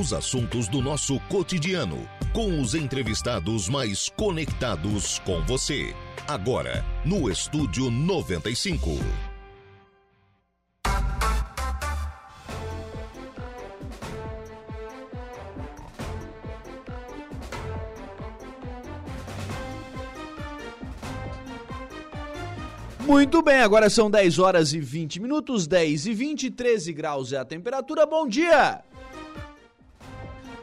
Os assuntos do nosso cotidiano, com os entrevistados mais conectados com você. Agora, no Estúdio 95. Muito bem, agora são 10 horas e 20 minutos, 10 e 20, 13 graus é a temperatura. Bom dia!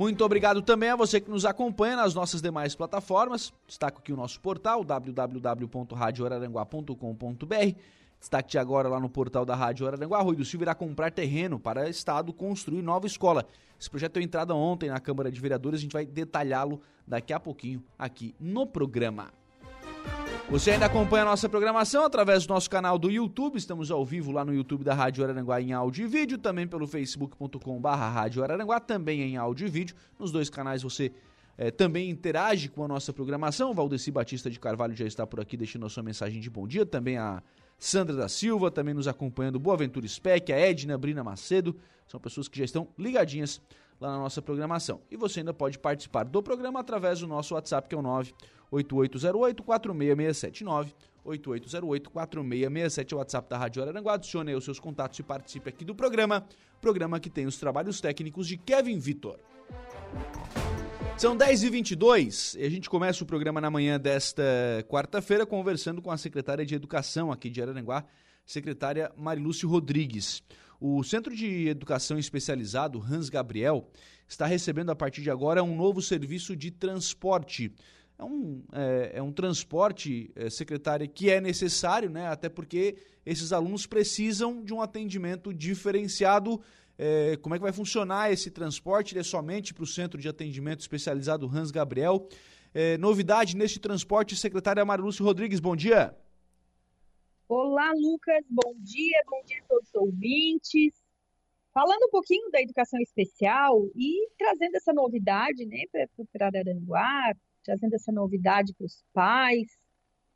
Muito obrigado também a você que nos acompanha nas nossas demais plataformas. Destaco aqui o nosso portal www.radioararanguá.com.br. Destaque agora lá no portal da Rádio Araranguá. Rui do Silva irá comprar terreno para Estado construir nova escola. Esse projeto deu entrada ontem na Câmara de Vereadores. A gente vai detalhá-lo daqui a pouquinho aqui no programa. Você ainda acompanha a nossa programação através do nosso canal do YouTube. Estamos ao vivo lá no YouTube da Rádio Araranguá em áudio e vídeo, também pelo facebook.com.br Rádio Araranguá, também em áudio e vídeo. Nos dois canais você é, também interage com a nossa programação. O Valdeci Batista de Carvalho já está por aqui deixando a sua mensagem de bom dia. Também a Sandra da Silva, também nos acompanhando. Boa Ventura Spec, a Edna Brina Macedo. São pessoas que já estão ligadinhas lá na nossa programação. E você ainda pode participar do programa através do nosso WhatsApp, que é o 9 8808-4667. 8808-4667 é o WhatsApp da Rádio Araranguá. Adicione aí os seus contatos e participe aqui do programa. Programa que tem os trabalhos técnicos de Kevin Vitor. São 10h22 e a gente começa o programa na manhã desta quarta-feira conversando com a secretária de Educação aqui de Araranguá, secretária Marilúcio Rodrigues. O Centro de Educação Especializado Hans Gabriel está recebendo a partir de agora um novo serviço de transporte é um, é, é um transporte, é, secretária, que é necessário, né? até porque esses alunos precisam de um atendimento diferenciado. É, como é que vai funcionar esse transporte? Ele é somente para o Centro de Atendimento Especializado Hans Gabriel. É, novidade neste transporte, secretária Marilúcio Rodrigues, bom dia. Olá, Lucas, bom dia, bom dia a todos os ouvintes. Falando um pouquinho da educação especial e trazendo essa novidade né, para Araranguá, trazendo essa novidade para os pais,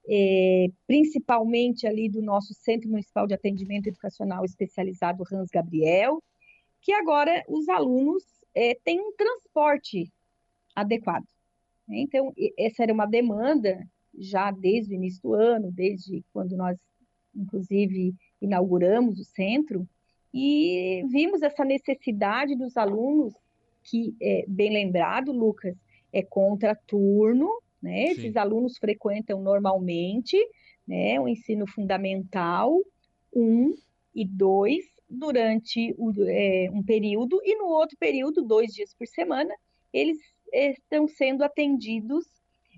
é, principalmente ali do nosso Centro Municipal de Atendimento Educacional Especializado Hans Gabriel, que agora os alunos é, têm um transporte adequado. Né? Então, essa era uma demanda já desde o início do ano, desde quando nós, inclusive, inauguramos o centro, e vimos essa necessidade dos alunos, que, é, bem lembrado, Lucas, é contraturno, né? Sim. Esses alunos frequentam normalmente, né, o ensino fundamental 1 um e 2 durante o, é, um período e no outro período, dois dias por semana, eles estão sendo atendidos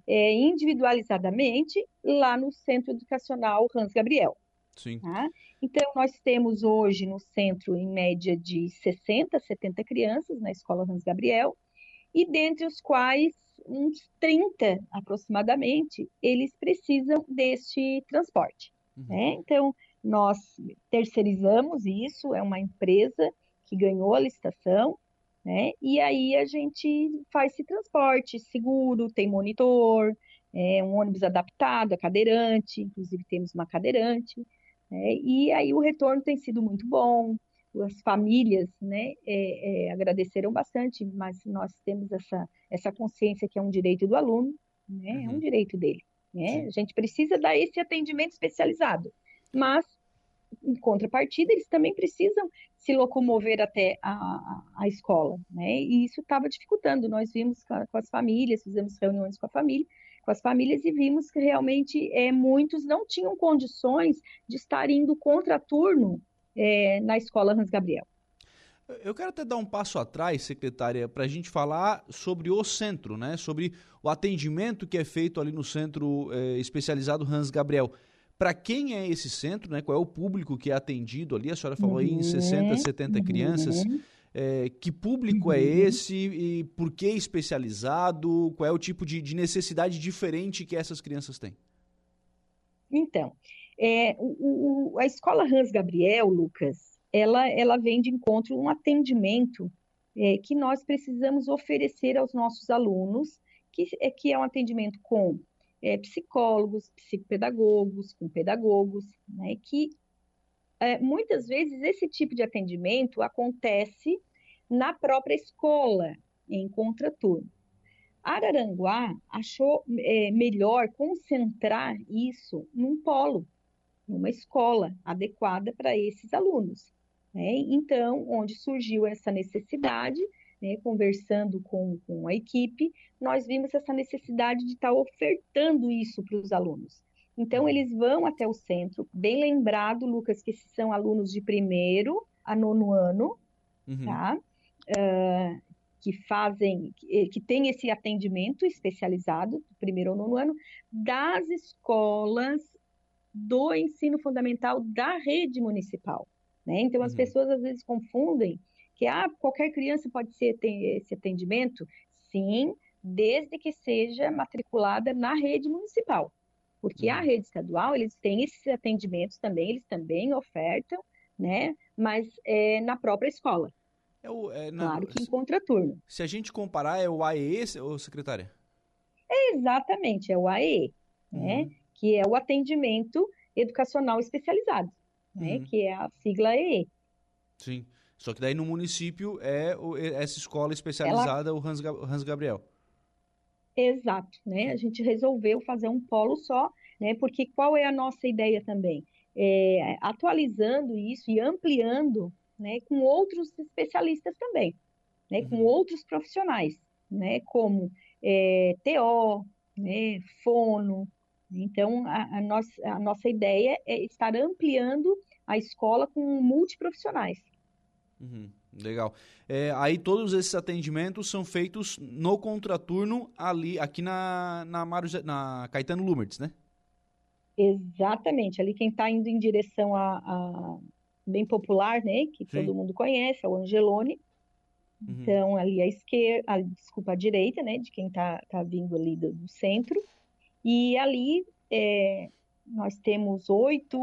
é, individualizadamente lá no Centro Educacional Hans Gabriel. Sim. Tá? Então, nós temos hoje no centro, em média, de 60, 70 crianças na Escola Hans Gabriel, e dentre os quais uns 30 aproximadamente, eles precisam deste transporte. Uhum. Né? Então, nós terceirizamos isso, é uma empresa que ganhou a licitação, né? E aí a gente faz esse transporte seguro, tem monitor, é um ônibus adaptado a cadeirante, inclusive temos uma cadeirante, né? E aí o retorno tem sido muito bom, as famílias né, é, é, agradeceram bastante, mas nós temos essa, essa consciência que é um direito do aluno, né, uhum. é um uhum. direito dele. Né? A gente precisa dar esse atendimento especializado, mas, em contrapartida, eles também precisam se locomover até a, a, escola, né? e isso estava dificultando. Nós vimos com, com as famílias, fizemos reuniões com a família, com as famílias e vimos que realmente é, muitos não tinham condições de estar indo contra turno é, na escola Hans Gabriel. Eu quero até dar um passo atrás, secretária, para a gente falar sobre o centro, né? Sobre o atendimento que é feito ali no centro é, especializado Hans Gabriel. Para quem é esse centro, né? Qual é o público que é atendido ali? A senhora falou uhum, aí em 60, 70 uhum. crianças. É, que público é uhum. é esse e por que especializado? Qual é o tipo de, de necessidade diferente que essas crianças têm? Então, é, o, o, a escola Hans Gabriel, Lucas, ela, ela vem de encontro um atendimento é, que nós precisamos oferecer aos nossos alunos, que é, que é um atendimento com é, psicólogos, psicopedagogos, com pedagogos, né, que é, muitas vezes esse tipo de atendimento acontece na própria escola, em contraturno. Araranguá achou é, melhor concentrar isso num polo, numa escola adequada para esses alunos. Né? Então, onde surgiu essa necessidade, né, conversando com, com a equipe, nós vimos essa necessidade de estar tá ofertando isso para os alunos. Então, uhum. eles vão até o centro, bem lembrado, Lucas, que esses são alunos de primeiro a nono ano, uhum. tá? Uh, que fazem, que, que tem esse atendimento especializado, do primeiro ao nono ano, das escolas do ensino fundamental da rede municipal. Né? Então, as uhum. pessoas às vezes confundem que ah, qualquer criança pode ser, ter esse atendimento. Sim, desde que seja matriculada na rede municipal. Porque uhum. a rede estadual, eles têm esses atendimentos também, eles também ofertam, né? Mas é, na própria escola. É o, é, na, claro que em contraturno. Se a gente comparar, é o AEE, ou secretária? É exatamente, é o AEE, né? uhum. né? Que é o atendimento educacional especializado né, uhum. que é a sigla EE. Sim. Só que daí no município é o, essa escola especializada, Ela... o Hans, Hans Gabriel. Exato, né? A gente resolveu fazer um polo só, né? Porque qual é a nossa ideia também? É, atualizando isso e ampliando, né? Com outros especialistas também, né? Uhum. Com outros profissionais, né? Como é, TO, né? Fono, então, a, a, nossa, a nossa ideia é estar ampliando a escola com multiprofissionais. Uhum, legal. É, aí todos esses atendimentos são feitos no contraturno ali, aqui na, na, Maru, na Caetano Lumertz, né? Exatamente. Ali quem está indo em direção a, a, bem popular, né? Que Sim. todo mundo conhece, é o Angelone. Uhum. Então, ali à esquerda, a, desculpa, à direita, né? De quem está tá vindo ali do, do centro. E ali é, nós temos oito,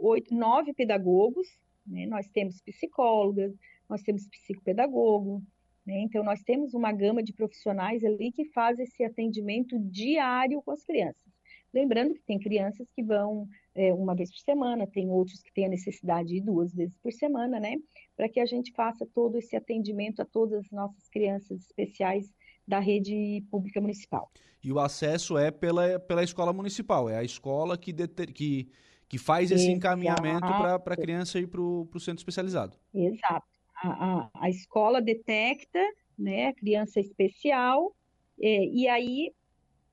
oito, nove pedagogos, né? nós temos psicólogas, nós temos psicopedagogo, né? então nós temos uma gama de profissionais ali que fazem esse atendimento diário com as crianças. Lembrando que tem crianças que vão é, uma vez por semana, tem outros que têm a necessidade de ir duas vezes por semana, né? Para que a gente faça todo esse atendimento a todas as nossas crianças especiais da rede pública municipal. E o acesso é pela, pela escola municipal, é a escola que, deter, que, que faz esse Exato. encaminhamento para a criança ir para o centro especializado. Exato. A, a, a, escola detecta né, a criança especial é, e aí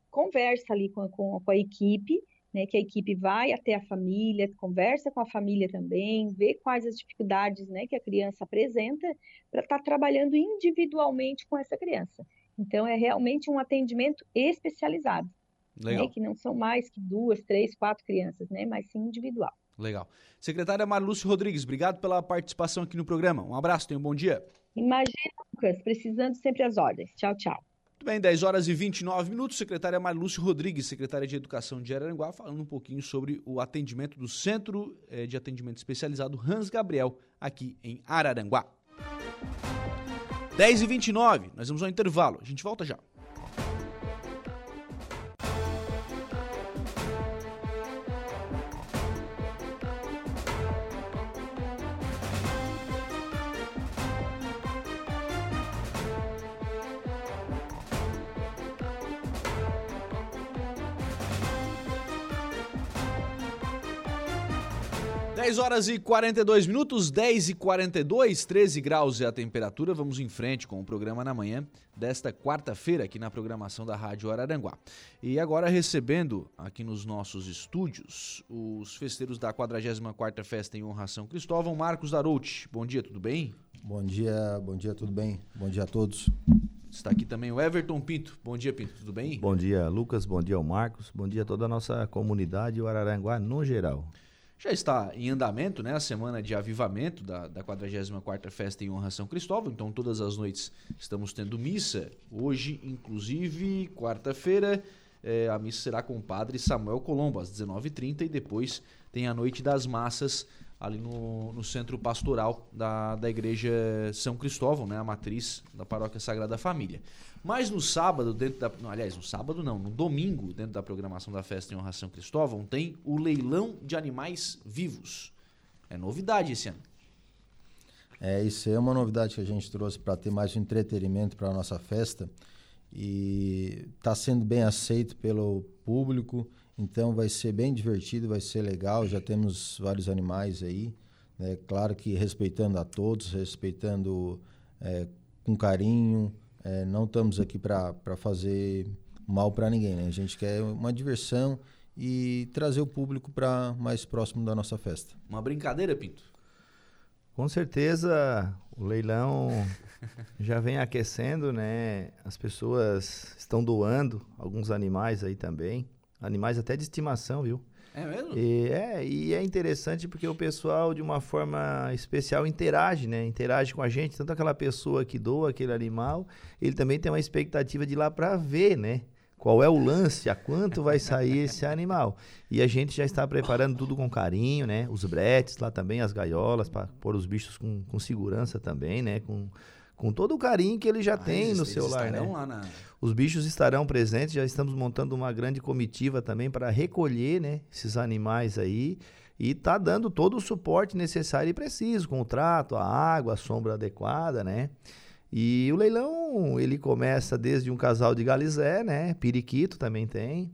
conversa ali com, com, com a equipe né, que a equipe vai até a família, conversa com a família também, vê quais as dificuldades né, que a criança apresenta, para estar tá trabalhando individualmente com essa criança. Então, é realmente um atendimento especializado. Né, que não são mais que duas, três, quatro crianças, né? Mas sim individual. Legal. Secretária Marlúcio Rodrigues, obrigado pela participação aqui no programa. Um abraço, tenha um bom dia. Imagina, Lucas, precisando sempre as ordens. Tchau, tchau. Muito bem, 10 horas e 29 minutos. Secretária Marlúcio Rodrigues, secretária de Educação de Araranguá, falando um pouquinho sobre o atendimento do Centro eh, de Atendimento Especializado Hans Gabriel, aqui em Araranguá. 10 e 29 nós vamos ao intervalo. A gente volta já. 10 horas e 42 minutos, 10 e 42, 13 graus é a temperatura. Vamos em frente com o programa na manhã desta quarta-feira aqui na programação da Rádio Araranguá. E agora recebendo aqui nos nossos estúdios os festeiros da 44ª Festa em Honra São Cristóvão, Marcos Darouti. Bom dia, tudo bem? Bom dia, bom dia, tudo bem? Bom dia a todos. Está aqui também o Everton Pinto. Bom dia, Pinto, tudo bem? Bom dia, Lucas, bom dia ao Marcos, bom dia a toda a nossa comunidade e o Araranguá no geral. Já está em andamento né, a semana de avivamento da, da 44ª Festa em Honra São Cristóvão, então todas as noites estamos tendo missa. Hoje, inclusive, quarta-feira, É, a missa será com o padre Samuel Colombo, às 19h30, e depois tem a Noite das Massas ali no, no centro pastoral da, da Igreja São Cristóvão, né, a matriz da Paróquia Sagrada Família. Mas no sábado, dentro da. Não, aliás, no sábado não, no domingo, dentro da programação da festa em honra São Cristóvão, tem o leilão de animais vivos. É novidade esse ano. É, isso é uma novidade que a gente trouxe para ter mais entretenimento para a nossa festa. E está sendo bem aceito pelo público. Então vai ser bem divertido, vai ser legal. Já temos vários animais aí. Né? Claro que respeitando a todos, respeitando é, com carinho. É, não estamos aqui para fazer mal para ninguém. Né? A gente quer uma diversão e trazer o público para mais próximo da nossa festa. Uma brincadeira, Pinto? Com certeza o leilão já vem aquecendo, né? As pessoas estão doando alguns animais aí também. Animais até de estimação, viu? É mesmo? E é, e é interessante porque o pessoal, de uma forma especial, interage, né? Interage com a gente. Tanto aquela pessoa que doa aquele animal, ele também tem uma expectativa de ir lá para ver, né? Qual é o lance, a quanto vai sair esse animal. E a gente já está preparando tudo com carinho, né? Os bretes lá também, as gaiolas, para pôr os bichos com, com segurança também, né? Com, com todo o carinho que ele já ah, tem eles, no seu lar, né? Na... Os bichos estarão presentes, já estamos montando uma grande comitiva também para recolher, né, esses animais aí e tá dando todo o suporte necessário e preciso, com o trato, a água, a sombra adequada, né? E o leilão, ele começa desde um casal de galizé, né? Periquito também tem.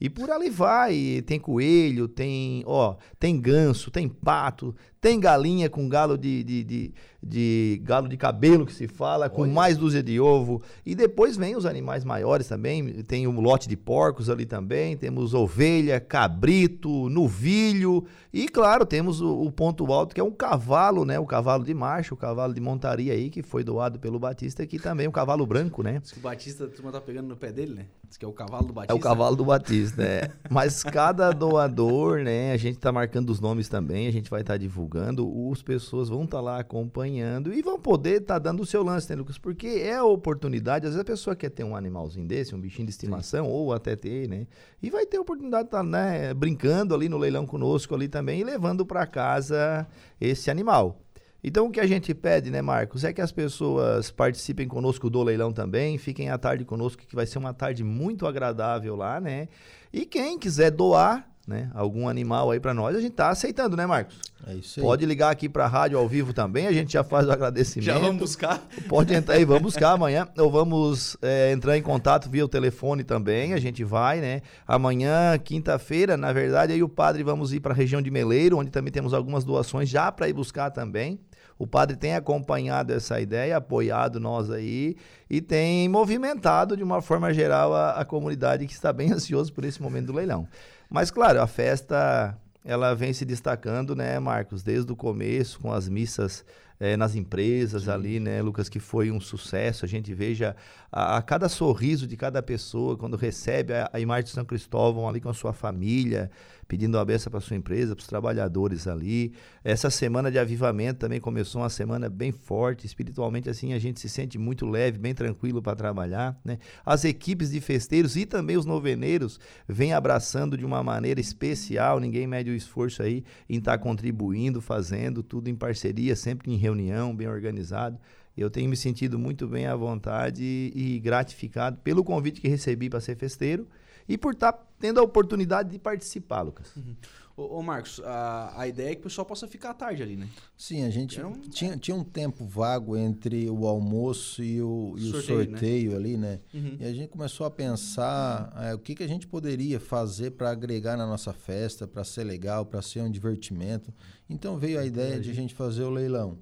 E por ali vai, tem coelho, tem, ó, tem ganso, tem pato, tem galinha com galo de, de, de, de galo de cabelo que se fala, com Olha. mais dúzia de ovo. E depois vem os animais maiores também, tem um lote de porcos ali também, temos ovelha, cabrito, novilho e claro, temos o, o ponto alto que é um cavalo, né? O cavalo de marcha, o cavalo de montaria aí que foi doado pelo Batista, que também é um cavalo branco, né? Diz que o Batista, a turma tá pegando no pé dele, né? Diz que é o cavalo do Batista. É o cavalo do Batista, é. Mas cada doador, né? A gente tá marcando os nomes também, a gente vai estar tá divulgando divulgando, as pessoas vão estar tá lá acompanhando e vão poder estar tá dando o seu lance, né, Lucas? Porque é a oportunidade, às vezes a pessoa quer ter um animalzinho desse, um bichinho de estimação, Sim. ou até ter, né? E vai ter a oportunidade de estar tá, né, brincando ali no leilão conosco ali também e levando para casa esse animal. Então o que a gente pede, né, Marcos, é que as pessoas participem conosco do leilão também, fiquem à tarde conosco, que vai ser uma tarde muito agradável lá, né? E quem quiser doar, né, algum animal aí para nós, a gente tá aceitando, né, Marcos? É isso aí. Pode ligar aqui para a rádio ao vivo também, a gente já faz o agradecimento. Já vamos buscar. Pode entrar aí, vamos buscar amanhã. Ou vamos é, entrar em contato via o telefone também, a gente vai, né? Amanhã, quinta-feira, na verdade, aí o padre vamos ir para a região de Meleiro, onde também temos algumas doações já para ir buscar também. O padre tem acompanhado essa ideia, apoiado nós aí e tem movimentado de uma forma geral a, a comunidade que está bem ansioso por esse momento do leilão. Mas, claro, a festa ela vem se destacando, né, Marcos, desde o começo, com as missas é, nas empresas Sim. ali, né, Lucas, que foi um sucesso. A gente veja a, a cada sorriso de cada pessoa quando recebe a, a imagem de São Cristóvão ali com a sua família, pedindo a benção para sua empresa, para os trabalhadores ali. Essa semana de avivamento também começou uma semana bem forte, espiritualmente assim a gente se sente muito leve, bem tranquilo para trabalhar, né? As equipes de festeiros e também os noveneiros vêm abraçando de uma maneira especial, ninguém mede o esforço aí em estar tá contribuindo, fazendo tudo em parceria, sempre em reunião, bem organizado. Eu tenho me sentido muito bem à vontade e gratificado pelo convite que recebi para ser festeiro e por estar tá tendo a oportunidade de participar, Lucas. Uhum. Ô, ô, Marcos, a, a ideia é que o pessoal possa ficar à tarde ali, né? Sim, a gente um... tinha, tinha um tempo vago entre o almoço e o, e sorteio, o sorteio né? ali, né? Uhum. E a gente começou a pensar é, o que, que a gente poderia fazer para agregar na nossa festa, para ser legal, para ser um divertimento. Então veio a ideia de a gente fazer o leilão.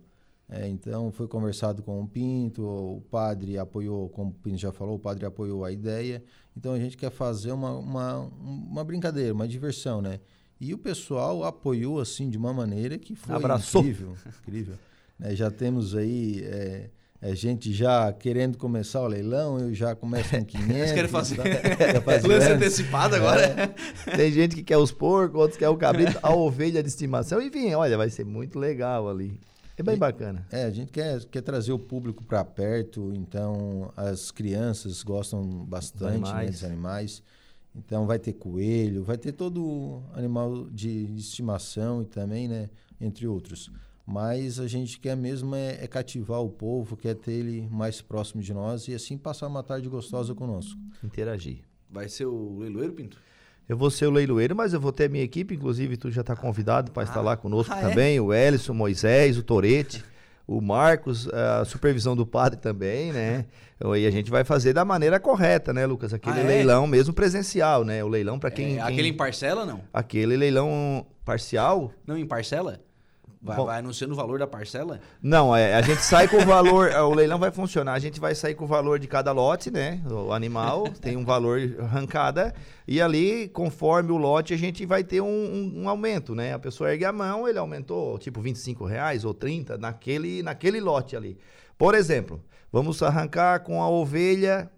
É, então foi conversado com o Pinto, o padre apoiou, como o Pinto já falou, o padre apoiou a ideia. Então a gente quer fazer uma, uma, uma brincadeira, uma diversão, né? E o pessoal apoiou assim de uma maneira que foi Abraçou. incrível. incrível. É, já temos aí é, é, gente já querendo começar o leilão, eu já começo com 500. Vocês querem fazer tá, lance antecipado agora? É. Tem gente que quer os porcos, outros quer o cabrito, a ovelha de estimação. Enfim, olha, vai ser muito legal ali. É bem bacana. É, a gente quer, quer trazer o público para perto, então as crianças gostam bastante né, dos animais. Então vai ter coelho, vai ter todo animal de estimação e também, né, entre outros. Mas a gente quer mesmo é, é, cativar o povo, quer ter ele mais próximo de nós e assim passar uma tarde gostosa conosco. Interagir. Vai ser o leiloeiro, Pinto? Eu vou ser o leiloeiro, mas eu vou ter a minha equipe, inclusive tu já está convidado para ah, estar lá conosco ah, é? também, é? o Ellison, o Moisés, o Torete o Marcos, a supervisão do padre também, né? E a gente vai fazer da maneira correta, né, Lucas? Aquele ah, é? leilão mesmo presencial, né? O leilão para quem, é, Aquele quem... em parcela, não? Aquele leilão parcial. Não, em parcela? Vai, Bom, vai anunciando o valor da parcela? Não, é, a gente sai com o valor, o leilão vai funcionar, a gente vai sair com o valor de cada lote, né? O animal tem um valor arrancada e ali, conforme o lote, a gente vai ter um, um, um, aumento, né? A pessoa ergue a mão, ele aumentou tipo 25 reais ou 30 naquele, naquele lote ali. Por exemplo, vamos arrancar com a ovelha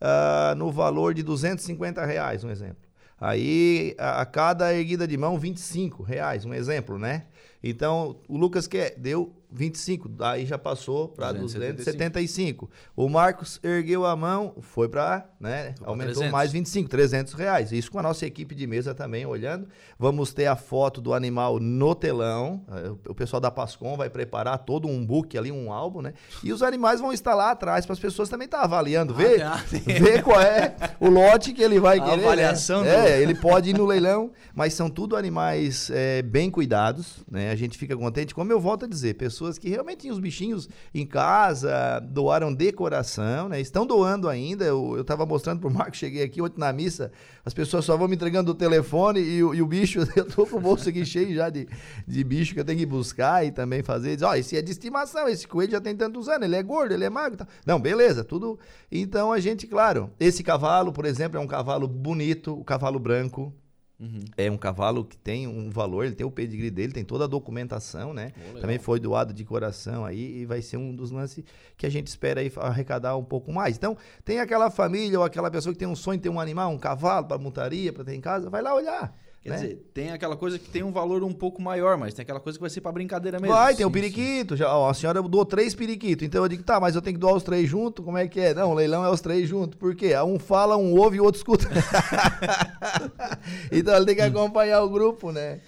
uh, no valor de 250 reais, um exemplo. Aí, a, a cada erguida de mão, 25 reais, um exemplo, né? Então, o Lucas quer, deu 25, aí já passou para 275. O Marcos ergueu a mão, foi para, né, aumentou 300. mais 25, 300 reais. Isso com a nossa equipe de mesa também olhando. Vamos ter a foto do animal no telão. O pessoal da Pascom vai preparar todo um book ali, um álbum, né? E os animais vão estar lá atrás para as pessoas também estar tá avaliando, ah, ver, ah, ver qual é o lote que ele vai a querer. Né? Avaliação. Né? É, ele pode ir no leilão, mas são tudo animais é, bem cuidados, né? A gente fica contente, como eu volto a dizer, pessoas pessoas que realmente tinham os bichinhos em casa, doaram decoração, né? Estão doando ainda. Eu, estava mostrando pro Marco, cheguei aqui ontem na missa, as pessoas só vão me entregando o telefone e, e o bicho, eu tô com o bolso aqui cheio já de, de bicho que eu tenho que buscar e também fazer. Diz, ó, oh, esse é de estimação, esse coelho já tem tantos anos, ele é gordo, ele é magro. Tá. Não, beleza, tudo. Então a gente, claro, esse cavalo, por exemplo, é um cavalo bonito, o cavalo branco, Uhum. É um cavalo que tem um valor, ele tem o pedigree dele, tem toda a documentação, né? Oh, Também foi doado de coração aí e vai ser um dos lances que a gente espera aí arrecadar um pouco mais. Então, tem aquela família ou aquela pessoa que tem um sonho de ter um animal, um cavalo para montaria, para ter em casa, vai lá olhar. Quer né? dizer, tem aquela coisa que tem um valor um pouco maior, mas tem aquela coisa que vai ser para brincadeira mesmo. Vai, tem o um periquito. Já, ó, a senhora doou três periquitos. Então eu digo, tá, mas eu tenho que doar os três juntos? Como é que é? Não, o leilão é os três juntos. Por quê? Um fala, um ouve e o outro escuta. então ele tem que acompanhar o grupo, né?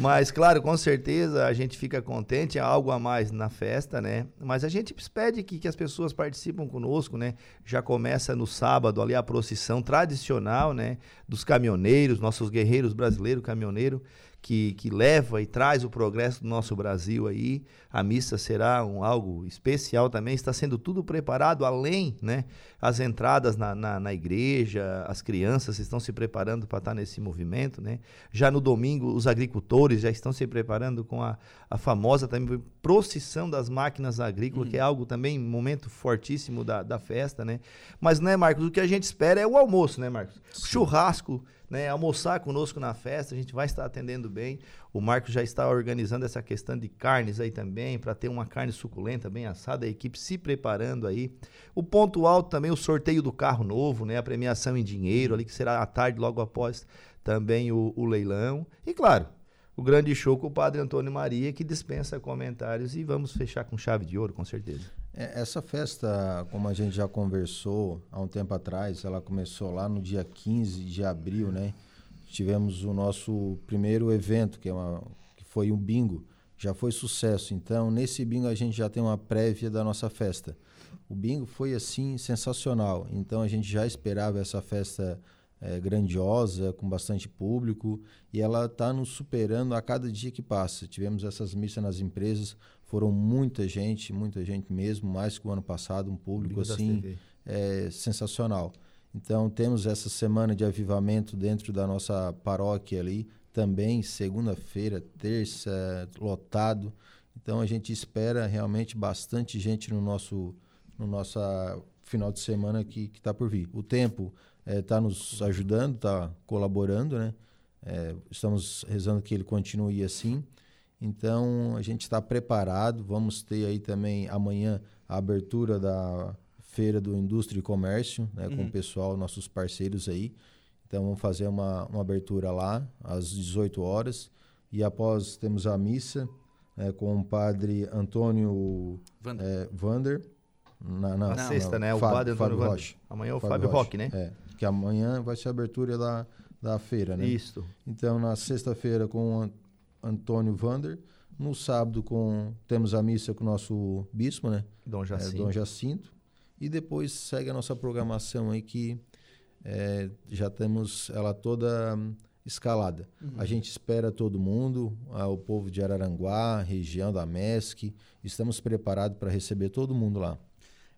Mas, claro, com certeza a gente fica contente, é algo a mais na festa, né? Mas a gente pede que, que as pessoas participam conosco, né? Já começa no sábado ali a procissão tradicional, né? Dos caminhoneiros, nossos guerreiros brasileiros caminhoneiros que, que leva e traz o progresso do nosso Brasil aí. A missa será um, algo especial também. Está sendo tudo preparado, além, né? As entradas na, na, na igreja, as crianças estão se preparando para estar nesse movimento, né? Já no domingo, os agricultores já estão se preparando com a, a famosa também procissão das máquinas agrícolas, uhum. que é algo também, um momento fortíssimo da, da festa, né? Mas, né, Marcos, o que a gente espera é o almoço, né, Marcos? Sim. Churrasco, né, almoçar conosco na festa, a gente vai estar atendendo bem. O Marcos já está organizando essa questão de carnes aí também, para ter uma carne suculenta, bem assada, a equipe se preparando aí. O ponto alto também, o sorteio do carro novo, né, a premiação em dinheiro ali, que será à tarde, logo após também o, o leilão. E claro, o grande show com o Padre Antônio Maria, que dispensa comentários e vamos fechar com chave de ouro, com certeza. É, essa festa, como a gente já conversou há um tempo atrás, ela começou lá no dia 15 de abril, né? Tivemos o nosso primeiro evento, que, é uma, que foi um bingo, já foi sucesso. Então, nesse bingo a gente já tem uma prévia da nossa festa. O bingo foi assim sensacional. Então a gente já esperava essa festa é, grandiosa, com bastante público, e ela está nos superando a cada dia que passa. Tivemos essas missas nas empresas, foram muita gente, muita gente mesmo, mais que o ano passado, um público assim é, sensacional. Então temos essa semana de avivamento dentro da nossa paróquia ali, também segunda-feira, terça, lotado. Então a gente espera realmente bastante gente no nosso no nosso final de semana que está por vir. O tempo está é, nos ajudando, está colaborando, né? É, estamos rezando que ele continue assim. Então a gente está preparado. Vamos ter aí também amanhã a abertura da feira do Indústria e Comércio, né, uhum. com o pessoal, nossos parceiros aí. Então vamos fazer uma, uma abertura lá às 18 horas e após temos a missa é, com o padre Antônio Vander. É, Vander na, na, na sexta, né? O Fábio, padre Antônio Fábio Rocha. Amanhã é o Fábio, Fábio Roque, né? É que amanhã vai ser a abertura da, da feira, né? Isso. Então, na sexta-feira com o Antônio Vander, no sábado com temos a missa com o nosso bispo, né? Dom Jacinto. É, Dom Jacinto. E depois segue a nossa programação aí que é, já temos ela toda hum, escalada. Uhum. A gente espera todo mundo, o povo de Araranguá, região da MESC, estamos preparados para receber todo mundo lá.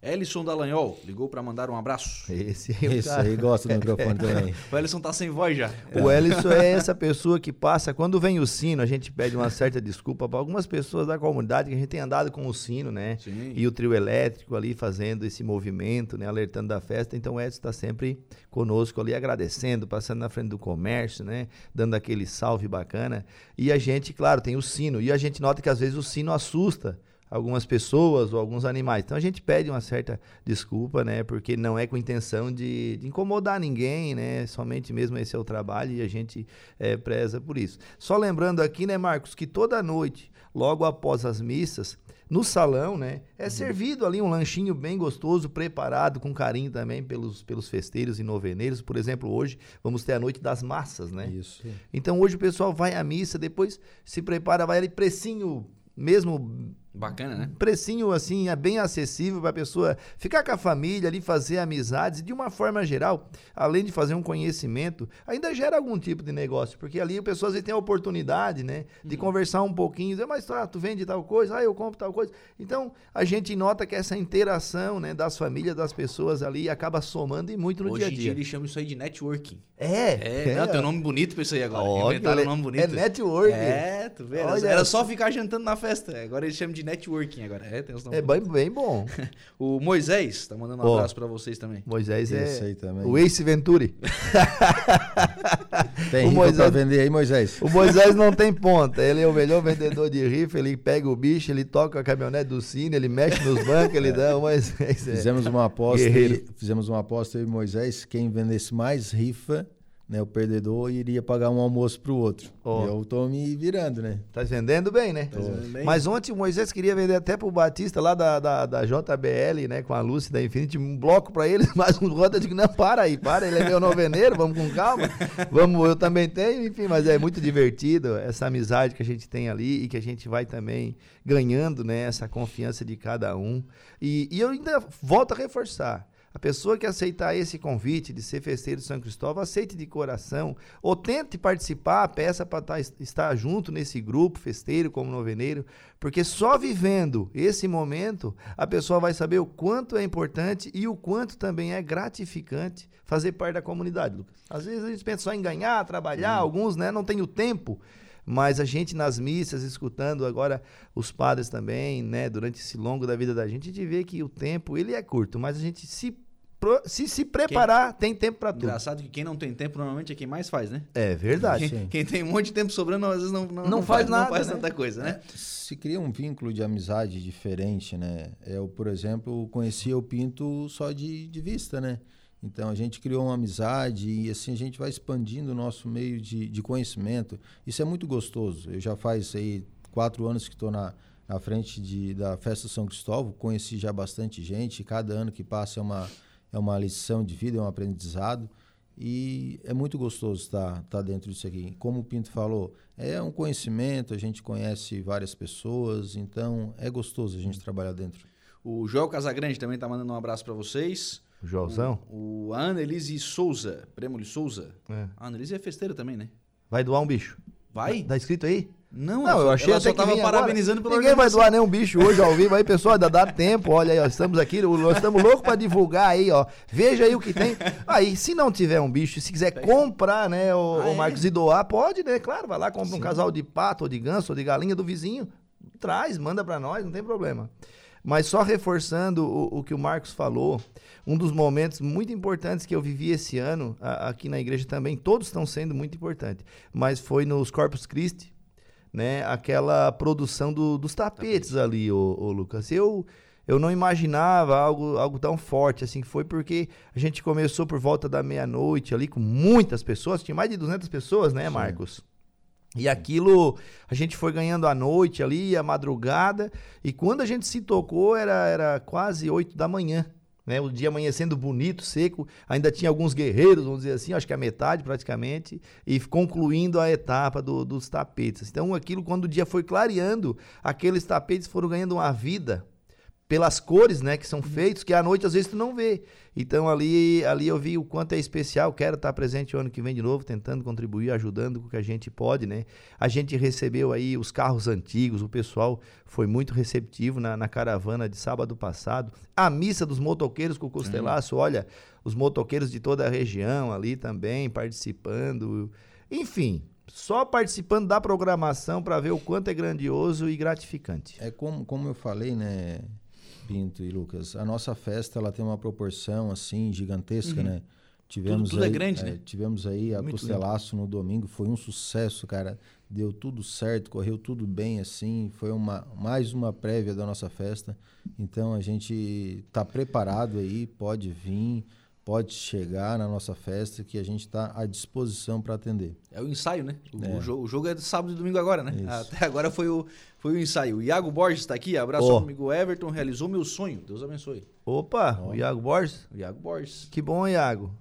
Ellison Dallagnol ligou para mandar um abraço. Esse, Esse aí gosta do microfone também. o Ellison tá sem voz já. O Ellison é essa pessoa que passa, quando vem o sino, a gente pede uma certa desculpa para algumas pessoas da comunidade que a gente tem andado com o sino, né? Sim. E o trio elétrico ali fazendo esse movimento, né? Alertando da festa. Então o Ellison está sempre conosco ali, agradecendo, passando na frente do comércio, né? Dando aquele salve bacana. E a gente, claro, tem o sino. E a gente nota que às vezes o sino assusta algumas pessoas ou alguns animais. Então a gente pede uma certa desculpa, né? Porque não é com intenção de, de incomodar ninguém, né? Somente mesmo esse é o trabalho e a gente é, preza por isso. Só lembrando aqui, né, Marcos, que toda noite, logo após as missas, no salão, né? É uhum. servido ali um lanchinho bem gostoso, preparado com carinho também pelos, pelos festeiros e noveneiros. Por exemplo, hoje vamos ter a noite das massas, né? Isso. Então hoje o pessoal vai à missa, depois se prepara, vai ali precinho mesmo Bacana, né? Precinho assim é bem acessível para a pessoa ficar com a família ali, fazer amizades e de uma forma geral, além de fazer um conhecimento, ainda gera algum tipo de negócio, porque ali a pessoa às vezes tem a oportunidade, né, de uhum. conversar um pouquinho, dizer, mas tá, tu vende tal coisa, ah, eu compro tal coisa. Então, a gente nota que essa interação, né, das famílias, das pessoas ali acaba somando e muito no Hoje dia a dia. Hoje eles chamam isso aí de networking. É. É, é. Não, tem um nome bonito para isso aí agora. Ó, Inventaram um nome bonito. É networking. É, tu vê? Olha, era só ficar jantando na festa. Agora eles chamam de networking agora. É, tem uns É bem, bem bom. o Moisés tá mandando um oh, abraço para vocês também. Moisés é também. o Ace Venturi. tem o Moisés, pra vender aí, Moisés? O Moisés não tem ponta. Ele é o melhor vendedor de rifa. Ele pega o bicho, ele toca a caminhonete do Cine, ele mexe nos bancos, ele dá. O Moisés é fizemos uma aposta. E, fizemos uma aposta aí, Moisés. Quem vendesse mais rifa né, o perdedor iria pagar um almoço pro outro. Oh. Eu tô me virando, né? Tá vendendo bem, né? Tá vendendo bem. Mas ontem o Moisés queria vender até pro Batista lá da, da, da JBL, né? Com a Lúcia da Infinity, um bloco pra ele, mas um rota de não, para aí, para, ele é meu noveneiro, vamos com calma. Vamos, eu também tenho, enfim, mas é muito divertido essa amizade que a gente tem ali e que a gente vai também ganhando, né? Essa confiança de cada um. E, e eu ainda volto a reforçar a pessoa que aceitar esse convite de ser festeiro de São Cristóvão, aceite de coração, ou tente participar, peça para tá, estar junto nesse grupo festeiro como noveneiro, porque só vivendo esse momento a pessoa vai saber o quanto é importante e o quanto também é gratificante fazer parte da comunidade, Lucas. Às vezes a gente pensa só em ganhar, trabalhar, hum. alguns né, não têm o tempo mas a gente nas missas, escutando agora os padres também, né, durante esse longo da vida da gente, a gente vê que o tempo, ele é curto, mas a gente se se se preparar, quem, tem tempo para tudo. Engraçado que quem não tem tempo normalmente é quem mais faz, né? É verdade. Quem, quem tem um monte de tempo sobrando, às vezes não, não, não, não faz, faz, nada, não faz né? tanta coisa, né? É, se cria um vínculo de amizade diferente, né? Eu, por exemplo, conhecia o Pinto só de, de vista, né? Então a gente criou uma amizade e assim a gente vai expandindo o nosso meio de, de conhecimento. Isso é muito gostoso. Eu já faz aí quatro anos que estou na, na frente de, da Festa São Cristóvão, conheci já bastante gente. Cada ano que passa é uma, é uma lição de vida, é um aprendizado. E é muito gostoso estar, estar dentro disso aqui. Como o Pinto falou, é um conhecimento, a gente conhece várias pessoas, então é gostoso a gente trabalhar dentro. O Joel Casagrande também está mandando um abraço para vocês. O Joãozão? O, o Annelise Souza, Prêmio Souza. É. A Annelise é festeira também, né? Vai doar um bicho. Vai? Tá, tá escrito aí? Não, não eu achei ela só tava parabenizando pelo Ninguém vai doar nenhum bicho hoje ao vivo aí, pessoal, ainda dá tempo. Olha aí, ó, estamos aqui, nós estamos loucos para divulgar aí, ó. Veja aí o que tem. Aí, se não tiver um bicho, se quiser comprar, né, o, ah, o Marcos, é? e doar, pode, né? Claro, vai lá, compra Sim. um casal de pato, ou de ganso, ou de galinha do vizinho, traz, manda para nós, não tem problema. Mas só reforçando o, o, que o Marcos falou, um dos momentos muito importantes que eu vivi esse ano, a, aqui na igreja também, todos estão sendo muito importantes, mas foi nos Corpus Christi, né? Aquela produção do, dos tapetes Tapete. ali, o, o Lucas. Eu eu não imaginava algo, algo tão forte assim, foi porque a gente começou por volta da meia-noite ali com muitas pessoas, tinha mais de 200 pessoas, né, Marcos? Sim. E aquilo a gente foi ganhando a noite ali, a madrugada, e quando a gente se tocou era, era quase 8 da manhã. Né? O dia amanhecendo bonito, seco, ainda tinha alguns guerreiros, vamos dizer assim, acho que a metade praticamente, e concluindo a etapa do, dos tapetes. Então, aquilo, quando o dia foi clareando, aqueles tapetes foram ganhando uma vida pelas cores, né, que são uhum. feitos, que à noite às vezes tu não vê. Então ali, ali eu vi o quanto é especial, quero estar presente o ano que vem de novo, tentando contribuir, ajudando com o que a gente pode, né? A gente recebeu aí os carros antigos, o pessoal foi muito receptivo na, na caravana de sábado passado. A missa dos motoqueiros com o Costelaço, olha, os motoqueiros de toda a região ali também participando. Enfim, só participando da programação para ver o quanto é grandioso e gratificante. É como, como eu falei, né? Pinto e Lucas, a nossa festa ela tem uma proporção assim gigantesca, uhum. né? Tivemos tudo, tudo é aí, é grande, é, né? Tivemos aí a Muito Costelaço lindo. no domingo, foi um sucesso, cara. Deu tudo certo, correu tudo bem, assim. Foi uma, mais uma prévia da nossa festa. Então a gente tá preparado aí, pode vir pode chegar na nossa festa que a gente está à disposição para atender. É o ensaio, né? O, é. o, jogo, o, jogo, é sábado e domingo agora, né? Isso. Até agora foi o, foi o ensaio. O Iago Borges está aqui, abraço oh. amigo Everton, realizou meu sonho. Deus abençoe. Opa, oh. o Iago Borges? O Iago Borges. Que bom, Iago.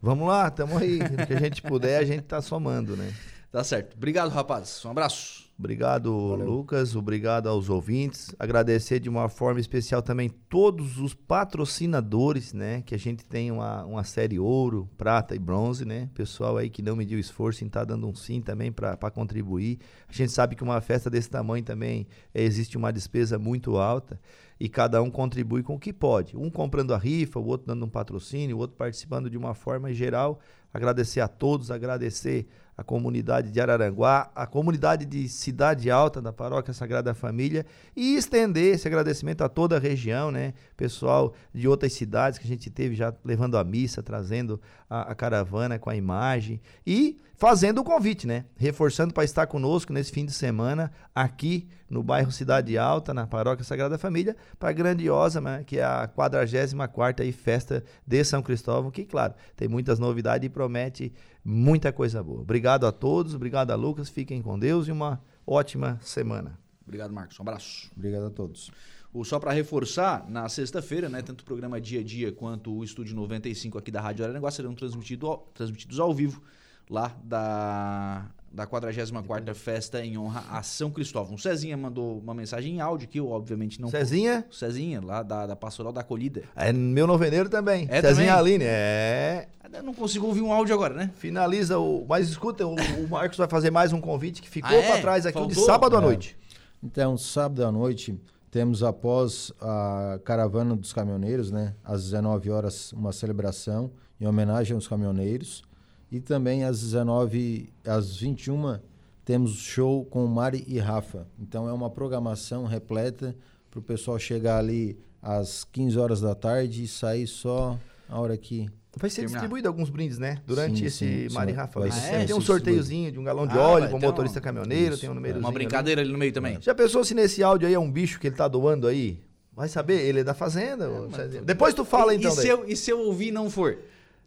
Vamos lá, tamo aí. o que a gente puder, a gente tá somando, né? Tá certo. Obrigado, rapaz. Um abraço. Obrigado, Valeu. Lucas. Obrigado aos ouvintes. Agradecer de uma forma especial também todos os patrocinadores, né? Que a gente tem uma, uma série ouro, prata e bronze, né? Pessoal aí que não mediu esforço em estar tá dando um sim também para contribuir. A gente sabe que uma festa desse tamanho também é, existe uma despesa muito alta e cada um contribui com o que pode. Um comprando a rifa, o outro dando um patrocínio, o outro participando de uma forma geral. Agradecer a todos, agradecer a comunidade de Araranguá, a comunidade de Cidade Alta da Paróquia Sagrada Família e estender esse agradecimento a toda a região, né? Pessoal de outras cidades que a gente teve já levando a missa, trazendo a, a caravana com a imagem e fazendo o convite, né? Reforçando para estar conosco nesse fim de semana aqui no bairro Cidade Alta, na Paróquia Sagrada Família, para a grandiosa, né? que é a 44 aí, festa de São Cristóvão, que, claro, tem muitas novidades e promete muita coisa boa. Obrigado a todos, obrigado a Lucas, fiquem com Deus e uma ótima semana. Obrigado, Marcos. Um abraço. Obrigado a todos. O só para reforçar, na sexta-feira, né, tanto o programa Dia a Dia quanto o Estúdio 95 aqui da Rádio Araranguá serão transmitido, transmitidos ao vivo lá da, da 44ª Festa em honra a São Cristóvão. O Cezinha mandou uma mensagem em áudio que eu, obviamente, não... Cezinha? Cezinha, lá da, da Pastoral da Acolhida. É meu noveneiro também. É Cezinha também? Aline, é... Eu não consigo ouvir um áudio agora, né? Finaliza o... Mas escuta, o, o Marcos vai fazer mais um convite que ficou ah, é? para trás aqui Faltou? de sábado à é. noite. Então, sábado à noite, temos após a caravana dos caminhoneiros, né? Às 19 horas, uma celebração em homenagem aos caminhoneiros. E também às 19, às 21 temos show com Mari e Rafa. Então é uma programação repleta para o pessoal chegar ali às 15 horas da tarde e sair só a hora que Vai ser Terminar. distribuído alguns brindes, né? Durante sim, esse sim, Mari sim. Rafa. Vai ah, é? Tem um sorteiozinho de um galão de ah, óleo para um motorista um... caminhoneiro, Isso. tem um número. Uma brincadeira ali. ali no meio também. Já pensou se nesse áudio aí é um bicho que ele tá doando aí? Vai saber, ele é da fazenda. É, Depois tu fala e, então. E se, eu, e se eu ouvir não for?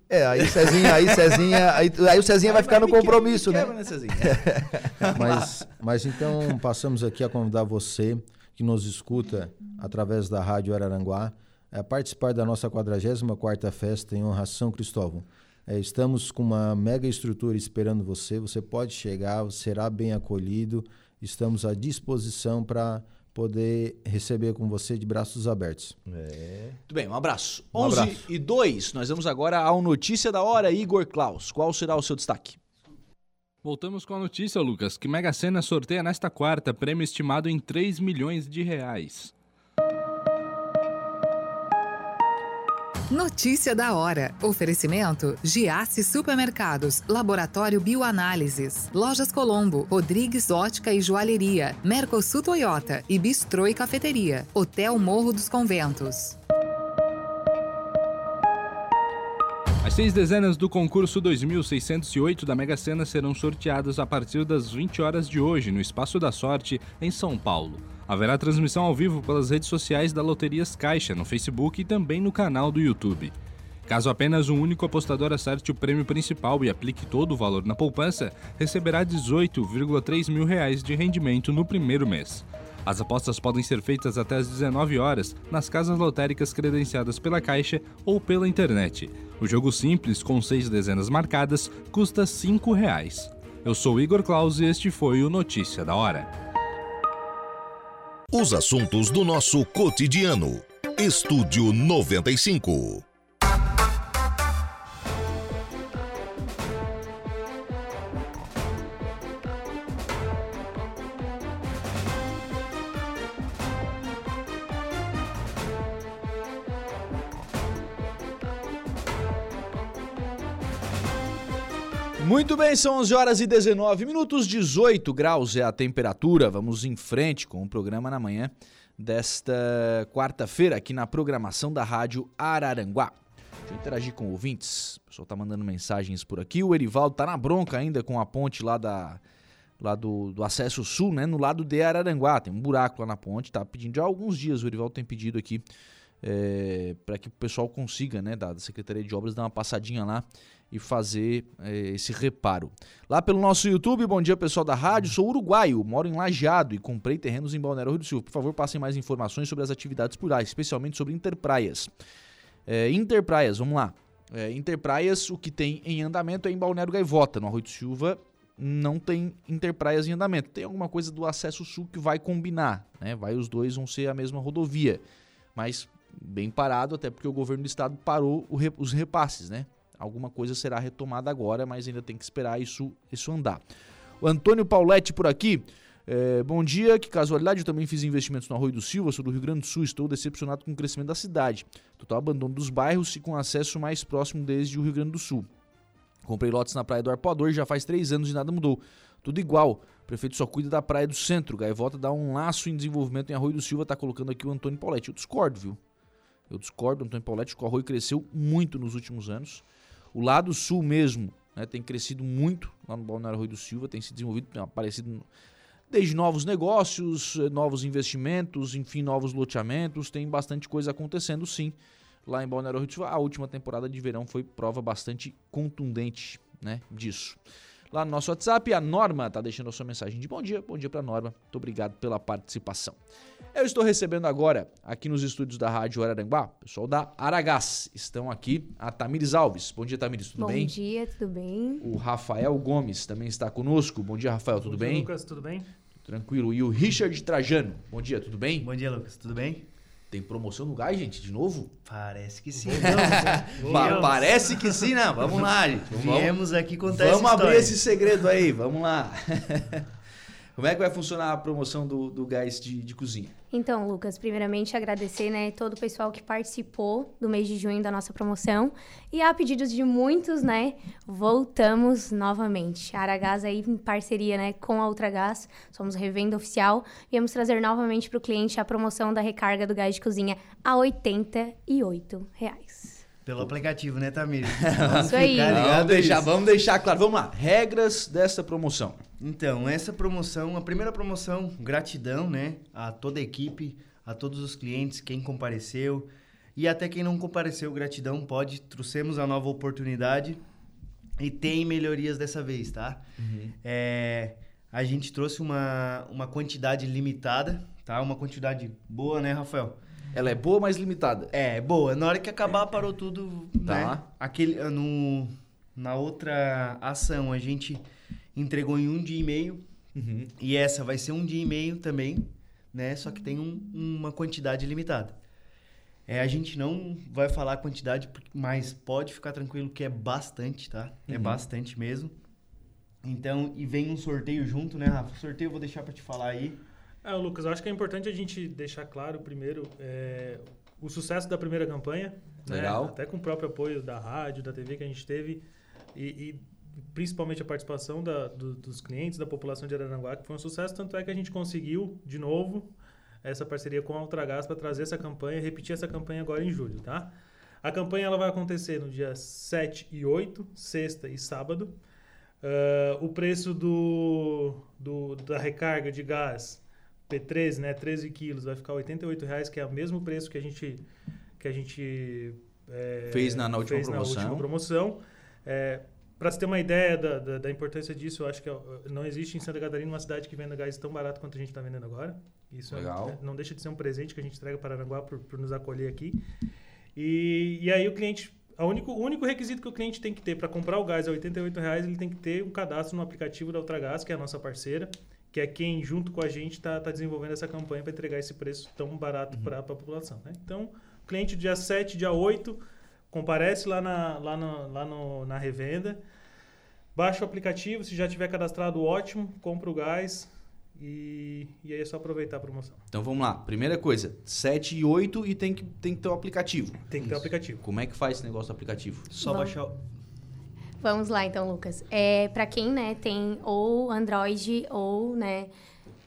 É, aí Cezinha, aí Cezinha, aí, aí o Cezinha vai ficar no compromisso, né? né Cezinha? mas, mas então passamos aqui a convidar você que nos escuta através da Rádio Araranguá a participar da nossa 44ª festa em honra a São Cristóvão. É, estamos com uma mega estrutura esperando você, você pode chegar, será bem acolhido, estamos à disposição para poder receber com você de braços abertos. É. Muito bem, um abraço. Um 11 abraço. e 2, nós vamos agora ao Notícia da Hora, Igor Klaus. Qual será o seu destaque? Voltamos com a notícia, Lucas, que Mega Sena sorteia nesta quarta prêmio estimado em 3 milhões de reais. Notícia da hora. Oferecimento: Giasse Supermercados, Laboratório Bioanálises, Lojas Colombo, Rodrigues Ótica e Joalheria, Mercosul Toyota e Bistrô e Cafeteria, Hotel Morro dos Conventos. As seis dezenas do concurso 2608 da Mega Sena serão sorteadas a partir das 20 horas de hoje no Espaço da Sorte, em São Paulo. Haverá transmissão ao vivo pelas redes sociais da Loterias Caixa, no Facebook e também no canal do YouTube. Caso apenas um único apostador acerte o prêmio principal e aplique todo o valor na poupança, receberá 18,3 mil reais de rendimento no primeiro mês. As apostas podem ser feitas até às 19 horas nas casas lotéricas credenciadas pela Caixa ou pela internet. O jogo simples, com seis dezenas marcadas, custa 5 reais. Eu sou Igor Claus e este foi o Notícia da Hora. Os assuntos do nosso cotidiano. Estúdio 95. Muito bem, são 11 horas e 19 minutos, 18 graus é a temperatura. Vamos em frente com o programa na manhã desta quarta-feira aqui na programação da Rádio Araranguá. Deixa eu interagir com ouvintes. O pessoal tá mandando mensagens por aqui. O Erivaldo tá na bronca ainda com a ponte lá da lá do, do acesso sul, né, no lado de Araranguá. Tem um buraco lá na ponte, tá pedindo já há alguns dias. O Erivaldo tem pedido aqui é, para que o pessoal consiga, né, da Secretaria de Obras, dar uma passadinha lá e fazer é, esse reparo. Lá pelo nosso YouTube, bom dia pessoal da rádio, sou uruguaio, moro em Lajeado e comprei terrenos em Balneário Rio do Sul. Por favor, passem mais informações sobre as atividades por lá, especialmente sobre Interpraias. É, Interpraias, vamos lá. É, Interpraias, o que tem em andamento é em Balneário Gaivota, no Arroio do Silva, não tem Interpraias em andamento. Tem alguma coisa do acesso sul que vai combinar, né? Vai os dois vão ser a mesma rodovia, mas bem parado, até porque o governo do estado parou os repasses, né? Alguma coisa será retomada agora, mas ainda tem que esperar isso, isso andar. O Antônio Pauletti por aqui. É, bom dia, que casualidade, eu também fiz investimentos no Arroio do Silva, sou do Rio Grande do Sul, estou decepcionado com o crescimento da cidade. Total abandono dos bairros e com acesso mais próximo desde o Rio Grande do Sul. Comprei lotes na Praia do Arpoador já faz três anos e nada mudou. Tudo igual. O prefeito só cuida da Praia do Centro. Gaivota dá um laço em desenvolvimento em Arroio do Silva, tá colocando aqui o Antônio Pauletti. Eu discordo, viu? Eu discordo, Antônio Pauletti, o Arroio cresceu muito nos últimos anos. O lado sul mesmo né, tem crescido muito lá no Balneário Rui do Silva, tem se desenvolvido, tem aparecido desde novos negócios, eh, novos investimentos, enfim, novos loteamentos, tem bastante coisa acontecendo sim lá em Balneário Rui do Silva. A última temporada de verão foi prova bastante contundente né, disso lá no nosso WhatsApp. A Norma está deixando a sua mensagem de bom dia. Bom dia para Norma. Muito obrigado pela participação. Eu estou recebendo agora, aqui nos estúdios da Rádio Araranguá, pessoal da Aragás. Estão aqui a Tamires Alves. Bom dia, Tamires, tudo bom bem? Bom dia, tudo bem? O Rafael Gomes também está conosco. Bom dia, Rafael, tudo bom dia, bem? Lucas, tudo bem? Tranquilo. E o Richard Trajano. Bom dia, tudo bem? Bom dia, Lucas, tudo bem? Tem promoção no gás, gente, de novo? Parece que sim. Pa parece que sim, não. Vamos lá, gente. Vamos, Viemos aqui contar Vamos abrir esse segredo aí, vamos lá. Como é que vai funcionar a promoção do, do gás de, de cozinha? Então, Lucas, primeiramente agradecer né, todo o pessoal que participou do mês de junho da nossa promoção. E a pedidos de muitos, né, voltamos novamente. A Aragás aí em parceria né, com a Ultragás, somos revenda oficial. Viemos trazer novamente para o cliente a promoção da recarga do gás de cozinha a 88 reais. Pelo aplicativo, né, Tamir? Isso aí. Vamos deixar, vamos deixar claro. Vamos lá. Regras dessa promoção. Então, essa promoção, a primeira promoção, gratidão, né, a toda a equipe, a todos os clientes, quem compareceu e até quem não compareceu, gratidão, pode, trouxemos a nova oportunidade e tem melhorias dessa vez, tá? Uhum. É, a gente trouxe uma, uma quantidade limitada, tá? Uma quantidade boa, né, Rafael? Ela é boa, mas limitada. É, boa. Na hora que acabar, parou tudo, tá. né? Aquele, no, na outra ação, a gente entregou em um dia e meio. Uhum. E essa vai ser um dia e meio também, né? Só que tem um, uma quantidade limitada. É, a gente não vai falar a quantidade, mas pode ficar tranquilo que é bastante, tá? É uhum. É bastante mesmo. Então, e vem um sorteio junto, né, Rafa? O sorteio eu vou deixar para te falar aí. É, Lucas, eu acho que é importante a gente deixar claro primeiro é, o sucesso da primeira campanha. Né? Legal. Né? Até com o próprio apoio da rádio, da TV que a gente teve. E, e principalmente a participação da, do, dos clientes, da população de Araranguá, que foi um sucesso, tanto é que a gente conseguiu, de novo, essa parceria com a Ultragás para trazer essa campanha, repetir essa campanha agora em julho, tá? A campanha ela vai acontecer no dia 7 e 8, sexta e sábado. Uh, o preço do, do, da recarga de gás P13, né, 13 quilos, vai ficar R$ 88,00, que é o mesmo preço que a gente, que a gente é, fez na, na última fez promoção. Na última promoção. É, para você ter uma ideia da, da, da, importância disso, eu acho que não existe em Santa Catarina uma cidade que venda gás tão barato quanto a gente está vendendo agora. Isso é Legal. É, não deixa de ser um presente que a gente entrega para Aranguá por, por nos acolher aqui. E, e aí o cliente a único, o único requisito que o cliente tem que ter para comprar o gás é R$ 88,00, ele tem que ter um cadastro no aplicativo da Ultragás, que é a nossa parceira, que é quem, junto com a gente, está tá desenvolvendo essa campanha para entregar esse preço tão barato uhum. para a população. Né? Então, cliente dia 7, dia 8, comparece lá na, lá, no, lá no, na revenda, baixa o aplicativo, se já tiver cadastrado, ótimo, compra o gás, e, e aí é só aproveitar a promoção. Então vamos lá. Primeira coisa, 7 e 8 e tem que, tem que ter o um aplicativo. Tem que ter o um aplicativo. Como é que faz esse negócio do aplicativo? Só vamos. baixar. Vamos lá então, Lucas. É, para quem né, tem ou Android ou né,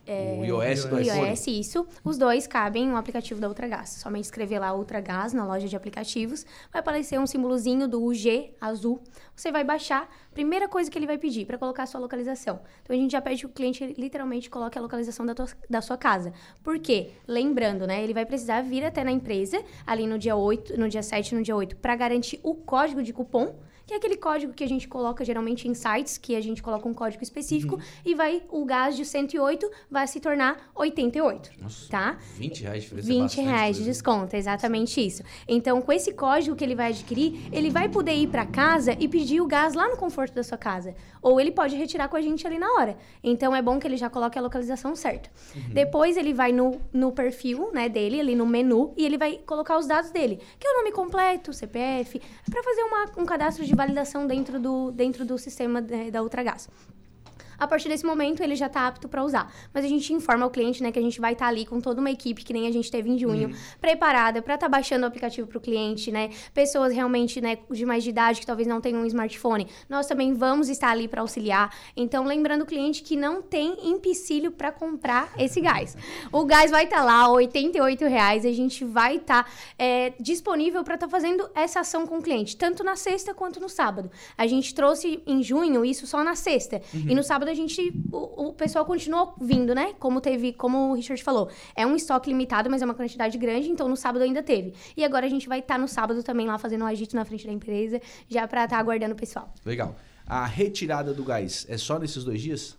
é, o iOS do iOS, isso. Os dois cabem no aplicativo da Ultragás. Somente escrever lá Ultragás na loja de aplicativos. Vai aparecer um símbolozinho do UG azul. Você vai baixar. Primeira coisa que ele vai pedir para colocar a sua localização. Então a gente já pede que o cliente literalmente coloque a localização da, tua, da sua casa. Por quê? Lembrando, né? Ele vai precisar vir até na empresa ali no dia 8, no dia 7, no dia 8, para garantir o código de cupom é aquele código que a gente coloca geralmente em sites, que a gente coloca um código específico, uhum. e vai o gás de 108 vai se tornar 88, Nossa, tá? 20 reais de diferença 20 reais de desconto, exatamente isso. Então, com esse código que ele vai adquirir, ele vai poder ir para casa e pedir o gás lá no conforto da sua casa. Ou ele pode retirar com a gente ali na hora. Então, é bom que ele já coloque a localização certa. Uhum. Depois, ele vai no, no perfil né, dele, ali no menu, e ele vai colocar os dados dele, que é o nome completo, CPF, para fazer uma, um cadastro de validação dentro do, dentro do sistema de, da Ultragás. A partir desse momento, ele já está apto para usar. Mas a gente informa o cliente, né, que a gente vai estar tá ali com toda uma equipe, que nem a gente teve em junho, uhum. preparada para estar tá baixando o aplicativo para o cliente, né? Pessoas realmente, né, de mais de idade que talvez não tenham um smartphone. Nós também vamos estar ali para auxiliar. Então, lembrando o cliente que não tem empecilho para comprar esse gás. O gás vai estar tá lá, 88 reais. A gente vai estar tá, é, disponível para estar tá fazendo essa ação com o cliente, tanto na sexta quanto no sábado. A gente trouxe em junho isso só na sexta. Uhum. E no sábado a gente. O, o, pessoal continuou vindo, né? Como teve, como o Richard falou, é um estoque limitado, mas é uma quantidade grande, então no sábado ainda teve. E agora a gente vai estar tá no sábado também lá fazendo um agito na frente da empresa, já para estar tá aguardando o pessoal. Legal. A retirada do gás é só nesses dois dias?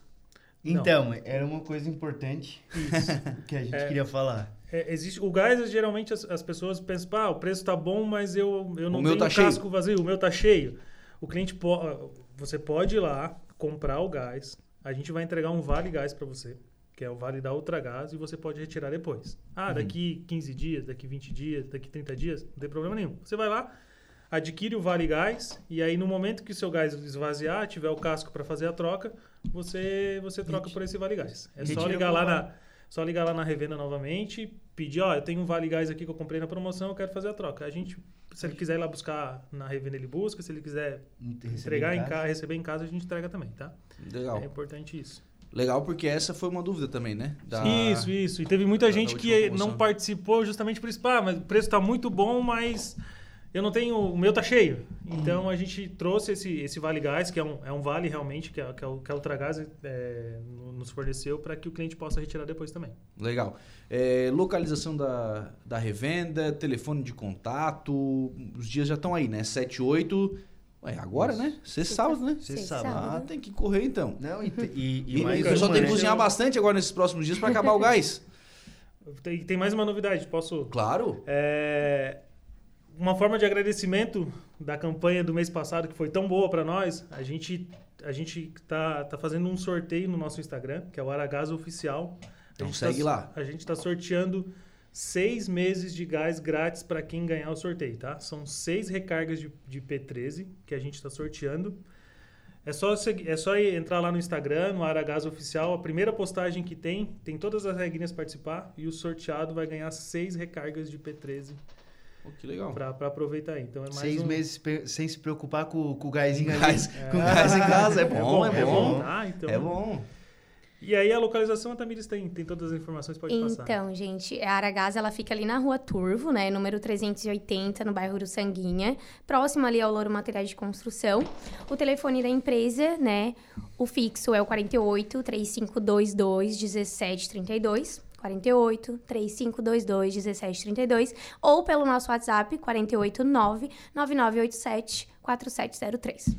Então, Não. era uma coisa importante que a gente é, queria falar. É, existe, o gás, geralmente, as, as pessoas pensam, ah, o preço tá bom, mas eu, eu não o tenho tá casco cheio. vazio, o meu tá cheio. O cliente, po você pode ir lá, comprar o gás, a gente vai entregar um vale gás para você, que é o vale da Ultra Gás, e você pode retirar depois. Ah, uhum. daqui 15 dias, daqui 20 dias, daqui 30 dias, não tem problema nenhum. Você vai lá, adquire o vale gás, e aí no momento que o seu gás esvaziar, tiver o casco para fazer a troca, você você troca por esse vale gás. É só ligar lá na só ligar lá na revenda novamente, pedir, ó, eu tenho um vale gás aqui que eu comprei na promoção, eu quero fazer a troca. A gente se ele quiser ir lá buscar na revenda, ele busca. Se ele quiser receber entregar em casa. em casa, receber em casa, a gente entrega também, tá? Legal. É importante isso. Legal, porque essa foi uma dúvida também, né? Da... Isso, isso. E teve muita da, gente da que não participou justamente por isso. Ah, mas o preço está muito bom, mas eu não tenho. O meu tá cheio. Então a gente trouxe esse, esse Vale Gás, que é um, é um vale realmente, que, é, que, é o, que a Ultragás é, nos forneceu, para que o cliente possa retirar depois também. Legal. É, localização da, da revenda, telefone de contato, os dias já estão aí, né? 78. É agora, Isso. né? Sexta sábado, né? Sexta sábado. Ah, tem que correr então. Não, e, e, e, e mais o pessoal tem que cozinhar bastante agora nesses próximos dias para acabar o gás. Tem, tem mais uma novidade, posso? Claro. É, uma forma de agradecimento da campanha do mês passado, que foi tão boa para nós, a gente a gente tá, tá fazendo um sorteio no nosso Instagram, que é o Aragás Oficial. Então segue tá, lá. A gente está sorteando seis meses de gás grátis para quem ganhar o sorteio, tá? São seis recargas de, de P13 que a gente está sorteando. É só, é só entrar lá no Instagram, no Aragás Oficial. A primeira postagem que tem, tem todas as regrinhas participar e o sorteado vai ganhar seis recargas de P13 Pô, que legal. Pra, pra aproveitar então é mais Seis um... meses sem se preocupar com, com o gásinho com gás, ali. Com é. gás em casa, é bom, é bom. É bom. Ah, então... É bom. E aí a localização a Tamires tem, tem todas as informações, pode então, passar. Então, gente, a Aragás, ela fica ali na Rua Turvo, né, número 380, no bairro do Sanguinha, próximo ali ao Louro Materiais de Construção. O telefone da empresa, né, o fixo é o 48 3522 1732. 48 3522 1732 ou pelo nosso WhatsApp 489 9987 4703.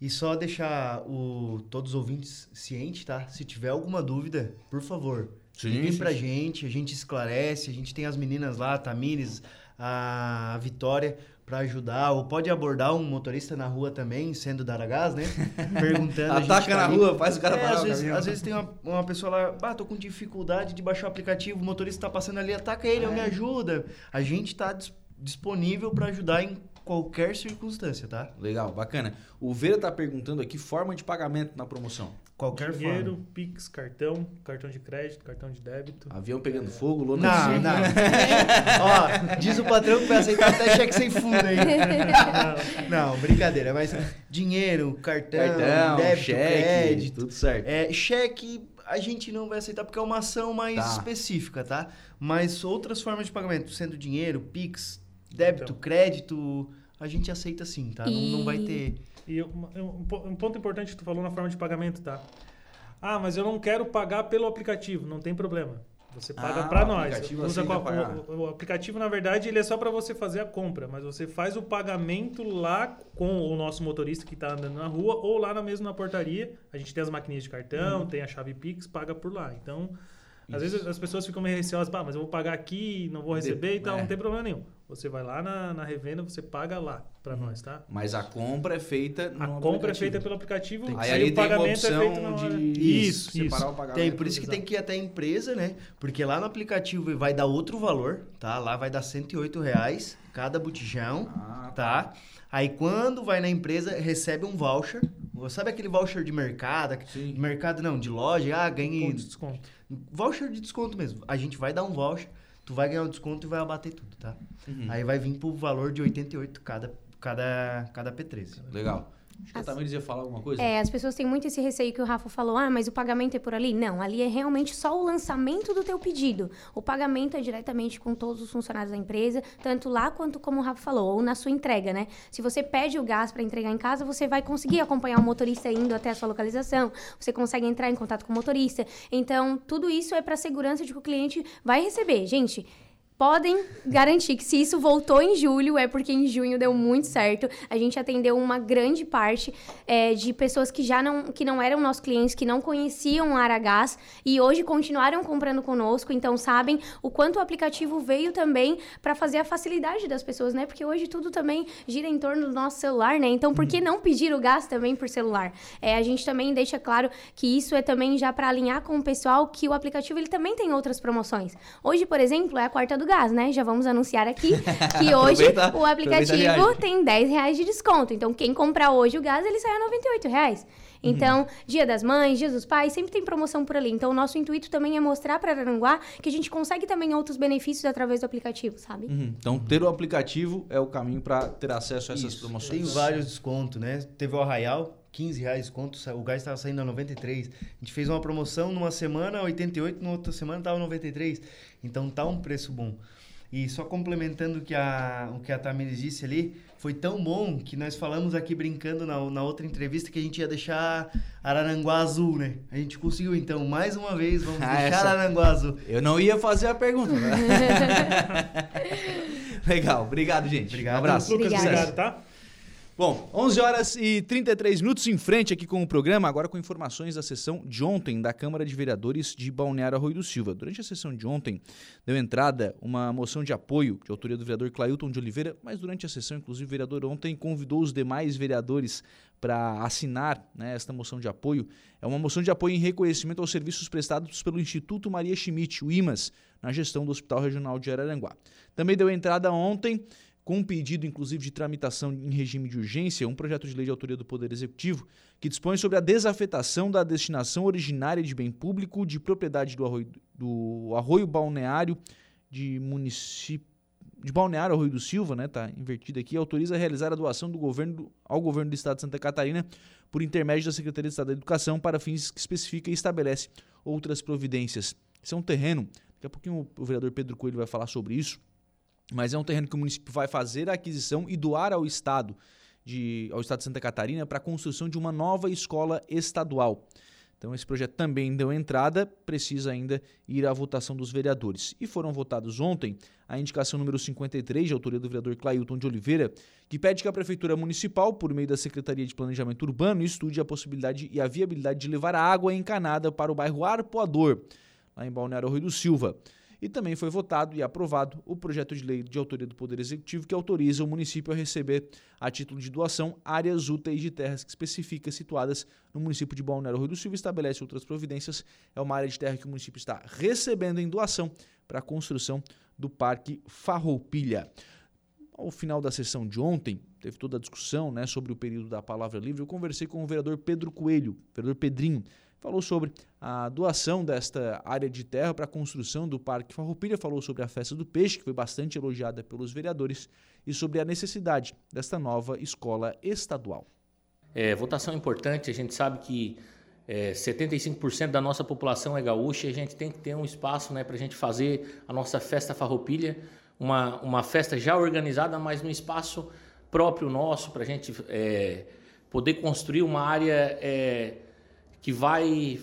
E só deixar o, todos os ouvintes cientes, tá? Se tiver alguma dúvida, por favor, liguem pra gente, a gente esclarece, a gente tem as meninas lá, a Tamires, a Vitória, para ajudar, ou pode abordar um motorista na rua também, sendo da Aragás, né? Perguntando. Ataca tá na ali. rua, faz o cara é, parar às, vezes, às vezes tem uma, uma pessoa lá, ah, tô com dificuldade de baixar o aplicativo, o motorista tá passando ali, ataca ele, é. me ajuda. A gente tá disponível para ajudar em qualquer circunstância, tá? Legal, bacana. O Vera tá perguntando aqui forma de pagamento na promoção. Qualquer Dinheiro, forma. Pix, cartão, cartão de crédito, cartão de débito. Avião pegando é. fogo, lona Não, não. Ó, diz o patrão que vai aceitar até cheque sem fundo aí. Não, não, brincadeira. Mas dinheiro, cartão, cartão débito, cheque, crédito. Tudo certo. É, cheque a gente não vai aceitar porque é uma ação mais tá. específica, tá? Mas outras formas de pagamento, sendo dinheiro, Pix, débito, então. crédito, a gente aceita sim, tá? E... Não, não vai ter. E um, um, ponto importante que tu falou na forma de pagamento, tá? Ah, mas eu não quero pagar pelo aplicativo. Não tem problema. Você paga ah, para nós. Usa o, o, aplicativo, na verdade, ele é só para você fazer a compra, mas você faz o pagamento lá com o nosso motorista que está andando na rua ou lá na mesma na portaria. A gente tem as maquininhas de cartão, uhum. tem a chave Pix, paga por lá. Então, às vezes as pessoas ficam meio receosas, ah, mas eu vou pagar aqui, não vou receber e tal, é. não tem problema nenhum. Você vai lá na, na revenda, você paga lá para uhum. nós, tá? Mas a compra é feita no A compra é aplicativo. é feita pelo aplicativo, aí, aí o pagamento é feito na hora. De... Isso, separar isso. o pagamento. Tem, por isso que tem que ir até a empresa, né? Porque lá no aplicativo vai dar outro valor, tá? Lá vai dar 108 reais cada botijão, ah, tá? tá? Aí quando vai na empresa, recebe um voucher. Sabe aquele voucher de mercado? Sim. Mercado não, de loja, ah, ganhe... de desconto. Voucher de desconto mesmo. A gente vai dar um voucher, tu vai ganhar um desconto e vai abater tudo, tá? Uhum. Aí vai vir pro valor de 88 cada, cada, cada P13. Legal. Acho que as, Tamiris ia falar alguma coisa. É, as pessoas têm muito esse receio que o Rafa falou, ah, mas o pagamento é por ali. Não, ali é realmente só o lançamento do teu pedido. O pagamento é diretamente com todos os funcionários da empresa, tanto lá quanto como o Rafa falou, ou na sua entrega, né? Se você pede o gás para entregar em casa, você vai conseguir acompanhar o motorista indo até a sua localização, você consegue entrar em contato com o motorista. Então, tudo isso é para segurança de que o cliente vai receber. Gente, podem garantir que se isso voltou em julho, é porque em junho deu muito certo. A gente atendeu uma grande parte é, de pessoas que já não, que não eram nossos clientes, que não conheciam Aragás e hoje continuaram comprando conosco, então sabem o quanto o aplicativo veio também para fazer a facilidade das pessoas, né? Porque hoje tudo também gira em torno do nosso celular, né? Então por que não pedir o gás também por celular? É, a gente também deixa claro que isso é também já para alinhar com o pessoal que o aplicativo ele também tem outras promoções. Hoje, por exemplo, é a quarta do do gás, né? Já vamos anunciar aqui que hoje o aplicativo tem 10 reais de desconto. Então, quem comprar hoje o gás, ele sai a 98 reais. Então, uhum. Dia das Mães, Dia dos Pais, sempre tem promoção por ali. Então, o nosso intuito também é mostrar para Aranguá que a gente consegue também outros benefícios através do aplicativo, sabe? Uhum. Então, ter o aplicativo é o caminho para ter acesso a essas Isso. promoções. Tem vários descontos, né? Teve o Arraial, 15 reais desconto, o gás estava saindo a 93. A gente fez uma promoção numa semana, 88, na outra semana estava 93. Então tá um preço bom. E só complementando o que a, o que a Tamires disse ali, foi tão bom que nós falamos aqui brincando na, na outra entrevista que a gente ia deixar Araranguá azul, né? A gente conseguiu, então, mais uma vez, vamos ah, deixar essa... Araranguá azul. Eu não ia fazer a pergunta. Né? Legal, obrigado, gente. Obrigado. Um abraço. Obrigado, tá? Bom, 11 horas e 33 minutos em frente aqui com o programa, agora com informações da sessão de ontem da Câmara de Vereadores de Balneário Arroio do Silva. Durante a sessão de ontem, deu entrada uma moção de apoio de autoria do vereador Clailton de Oliveira, mas durante a sessão, inclusive, o vereador ontem convidou os demais vereadores para assinar né, esta moção de apoio. É uma moção de apoio em reconhecimento aos serviços prestados pelo Instituto Maria Schmidt, o IMAS, na gestão do Hospital Regional de Araranguá. Também deu entrada ontem com um pedido, inclusive, de tramitação em regime de urgência, um projeto de lei de autoria do Poder Executivo que dispõe sobre a desafetação da destinação originária de bem público de propriedade do arroio, do arroio balneário de município de Balneário Arroio do Silva, né, tá invertido aqui, autoriza a realizar a doação do governo ao governo do Estado de Santa Catarina por intermédio da Secretaria de Estado da Educação para fins que especifica e estabelece outras providências. Esse é um terreno, daqui a pouquinho o vereador Pedro Coelho vai falar sobre isso, mas é um terreno que o município vai fazer a aquisição e doar ao Estado, de, ao Estado de Santa Catarina para a construção de uma nova escola estadual. Então, esse projeto também deu entrada, precisa ainda ir à votação dos vereadores. E foram votados ontem a indicação número 53, de autoria do vereador Clailton de Oliveira, que pede que a Prefeitura Municipal, por meio da Secretaria de Planejamento Urbano, estude a possibilidade e a viabilidade de levar a água encanada para o bairro Arpoador, lá em Balneário Rio do Silva. E também foi votado e aprovado o projeto de lei de autoria do Poder Executivo que autoriza o município a receber, a título de doação, áreas úteis de terras que situadas no município de Balneário Rio do Silva e estabelece outras providências. É uma área de terra que o município está recebendo em doação para a construção do Parque Farroupilha. Ao final da sessão de ontem, teve toda a discussão né, sobre o período da palavra livre. Eu conversei com o vereador Pedro Coelho, vereador Pedrinho, falou sobre a doação desta área de terra para a construção do Parque Farroupilha, falou sobre a festa do peixe, que foi bastante elogiada pelos vereadores, e sobre a necessidade desta nova escola estadual. É, votação importante, a gente sabe que é, 75% da nossa população é gaúcha e a gente tem que ter um espaço né, para a gente fazer a nossa festa Farroupilha, uma, uma festa já organizada, mas num espaço próprio nosso, para a gente é, poder construir uma área é, que vai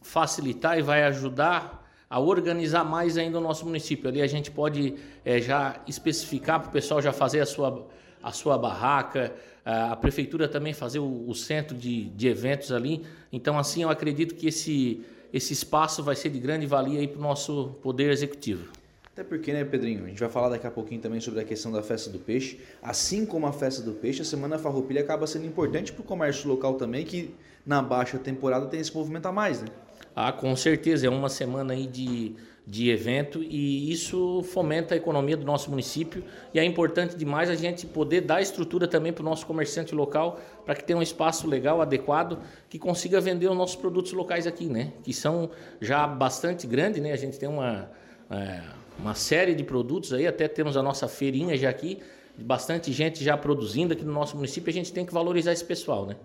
facilitar e vai ajudar a organizar mais ainda o nosso município. Ali a gente pode é, já especificar para o pessoal já fazer a sua, a sua barraca, a prefeitura também fazer o, o centro de, de eventos ali. Então, assim, eu acredito que esse, esse espaço vai ser de grande valia para o nosso poder executivo. Até porque, né, Pedrinho? A gente vai falar daqui a pouquinho também sobre a questão da festa do peixe. Assim como a festa do peixe, a Semana Farroupilha acaba sendo importante para o comércio local também, que na baixa temporada tem esse movimento a mais, né? Ah, com certeza. É uma semana aí de, de evento e isso fomenta a economia do nosso município e é importante demais a gente poder dar estrutura também para o nosso comerciante local para que tenha um espaço legal, adequado, que consiga vender os nossos produtos locais aqui, né? Que são já bastante grandes, né? A gente tem uma... É, uma série de produtos aí, até temos a nossa feirinha já aqui, bastante gente já produzindo aqui no nosso município, a gente tem que valorizar esse pessoal, né?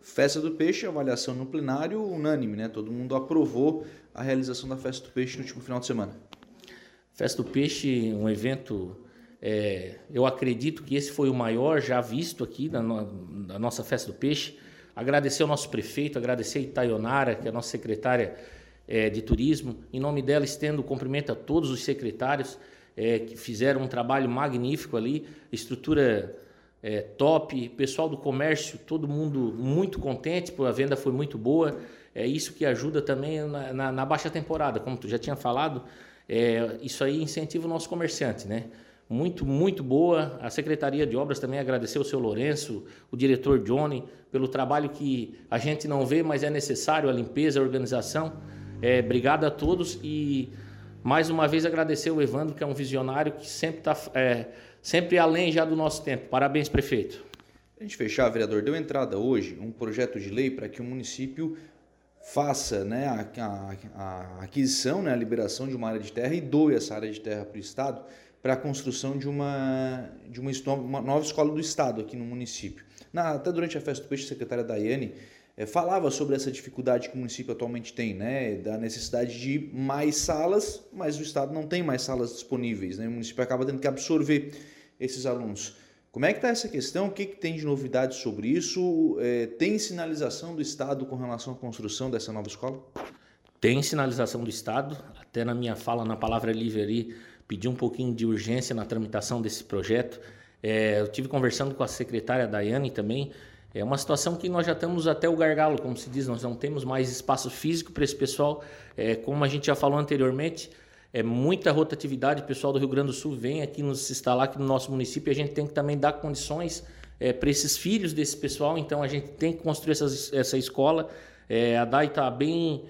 Festa do Peixe, avaliação no plenário unânime, né? Todo mundo aprovou a realização da Festa do Peixe no último final de semana. Festa do Peixe, um evento, é, eu acredito que esse foi o maior já visto aqui da, no, nossa Festa do Peixe. Agradecer ao nosso prefeito, agradecer a Itaionara, que é a nossa secretária é, de Turismo. Em nome dela, estendo cumprimento a todos os secretários é, que fizeram um trabalho magnífico ali, estrutura é, top, pessoal do comércio, todo mundo muito contente, a venda foi muito boa. É isso que ajuda também na, na, na baixa temporada, como tu já tinha falado. É, isso aí incentiva o nosso comerciante, né? Muito, muito boa. A Secretaria de Obras também agradeceu o seu Lourenço, o diretor Johnny, pelo trabalho que a gente não vê, mas é necessário, a limpeza, a organização. É, obrigado a todos e mais uma vez agradecer o Evandro, que é um visionário que sempre está é, sempre além já do nosso tempo. Parabéns, prefeito. A gente fechar, vereador, deu entrada hoje um projeto de lei para que o município faça né, a, a, a, aquisição, né, a liberação de uma área de terra e doe essa área de terra para o Estado para a construção de uma, de uma, uma, nova escola do Estado aqui no município. Na, até durante a festa do peixe, a secretária Daiane é, falava sobre essa dificuldade que o município atualmente tem, né, da necessidade de mais salas, mas o Estado não tem mais salas disponíveis, né, o município acaba tendo que absorver esses alunos. Como é que está essa questão? O que, que, tem de novidades sobre isso? É, tem sinalização do Estado com relação à construção dessa nova escola? Tem sinalização do Estado. Até na minha fala, na palavra livre ali, pedi um pouquinho de urgência na tramitação desse projeto. É, eu tive conversando com a secretária Daiane também. É uma situação que nós já estamos até o gargalo, como se diz, nós não temos mais espaço físico para esse pessoal. É, como a gente já falou anteriormente, é muita rotatividade. O pessoal do Rio Grande do Sul vem aqui nos instalar aqui no nosso município a gente tem que também dar condições é, para esses filhos desse pessoal. Então a gente tem que construir essas, essa escola. É, a DAI está bem,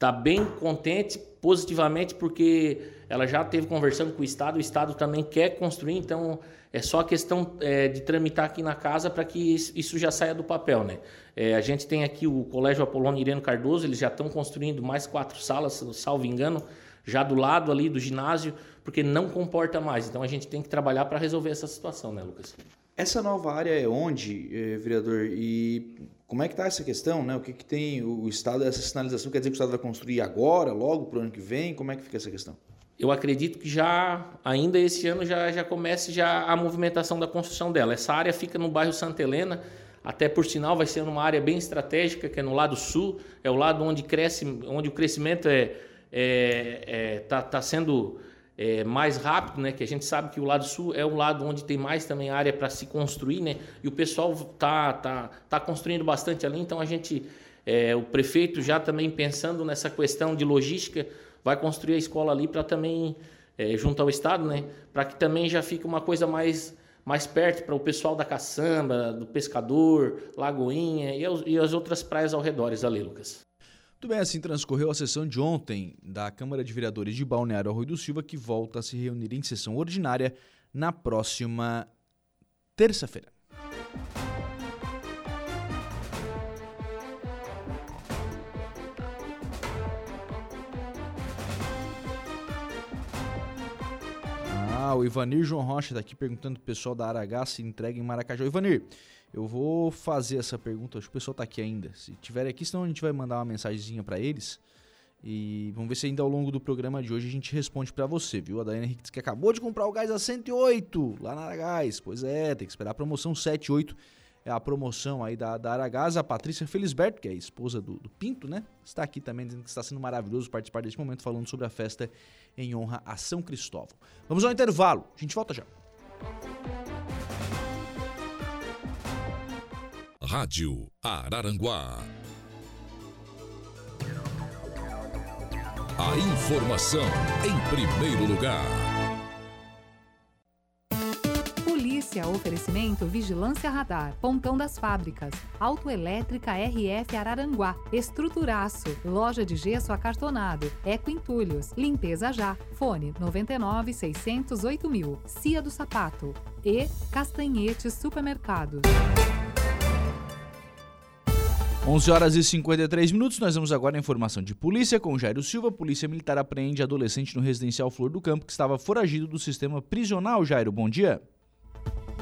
tá bem contente positivamente porque ela já esteve conversando com o Estado, o Estado também quer construir, então é só questão é, de tramitar aqui na casa para que isso já saia do papel, né? É, a gente tem aqui o Colégio Apolônio Ireno Cardoso, eles já estão construindo mais quatro salas, salvo engano, já do lado ali do ginásio, porque não comporta mais. Então a gente tem que trabalhar para resolver essa situação, né, Lucas? Essa nova área é onde, eh, vereador? E como é que está essa questão, né? O que, que tem o Estado, essa sinalização, quer dizer que o Estado vai construir agora, logo, para o ano que vem? Como é que fica essa questão? eu acredito que já ainda esse ano já, já comece já a movimentação da construção dela. Essa área fica no bairro Santa Helena, até por sinal vai ser uma área bem estratégica, que é no lado sul, é o lado onde cresce, onde o crescimento é, é, é tá, tá sendo é, mais rápido, né? Que a gente sabe que o lado sul é o lado onde tem mais também área para se construir, né? E o pessoal tá, tá, tá construindo bastante ali, então a gente, é, o prefeito já também pensando nessa questão de logística, vai construir a escola ali para também, é, junto ao Estado, né? Para que também já fique uma coisa mais mais perto para o pessoal da caçamba, do pescador, Lagoinha e, as outras praias ao redor ali, Lucas. Muito bem, assim transcorreu a sessão de ontem da Câmara de Vereadores de Balneário Arroio do Silva, que volta a se reunir em sessão ordinária na próxima terça-feira. Ah, o Ivanir João Rocha está aqui perguntando pro pessoal da Aragá se entrega em Maracajá. Ivanir, eu vou fazer essa pergunta, acho que o pessoal está aqui ainda. Se tiver aqui, senão a gente vai mandar uma mensagenzinha para eles. E vamos ver se ainda ao longo do programa de hoje a gente responde para você, viu? A Daiane Henrique disse que acabou de comprar o gás a 108 lá na Aragás. Pois é, tem que esperar a promoção 78. É a promoção aí da, da Aragás. A Patrícia Felisberto, que é a esposa do, do Pinto, né? Está aqui também dizendo que está sendo maravilhoso participar deste momento falando sobre a festa em honra a São Cristóvão. Vamos ao intervalo. A gente volta já. Rádio Araranguá. A informação em primeiro lugar. Polícia, oferecimento Vigilância Radar, Pontão das Fábricas, Autoelétrica RF Araranguá, Estruturaço, Loja de Gesso Acartonado, Eco Entulhos, Limpeza Já, Fone 99 608 mil, Cia do Sapato e Castanhetes Supermercados. 11 horas e 53 minutos, nós vamos agora à informação de polícia com Jairo Silva. Polícia Militar apreende adolescente no residencial Flor do Campo que estava foragido do sistema prisional. Jairo, bom dia.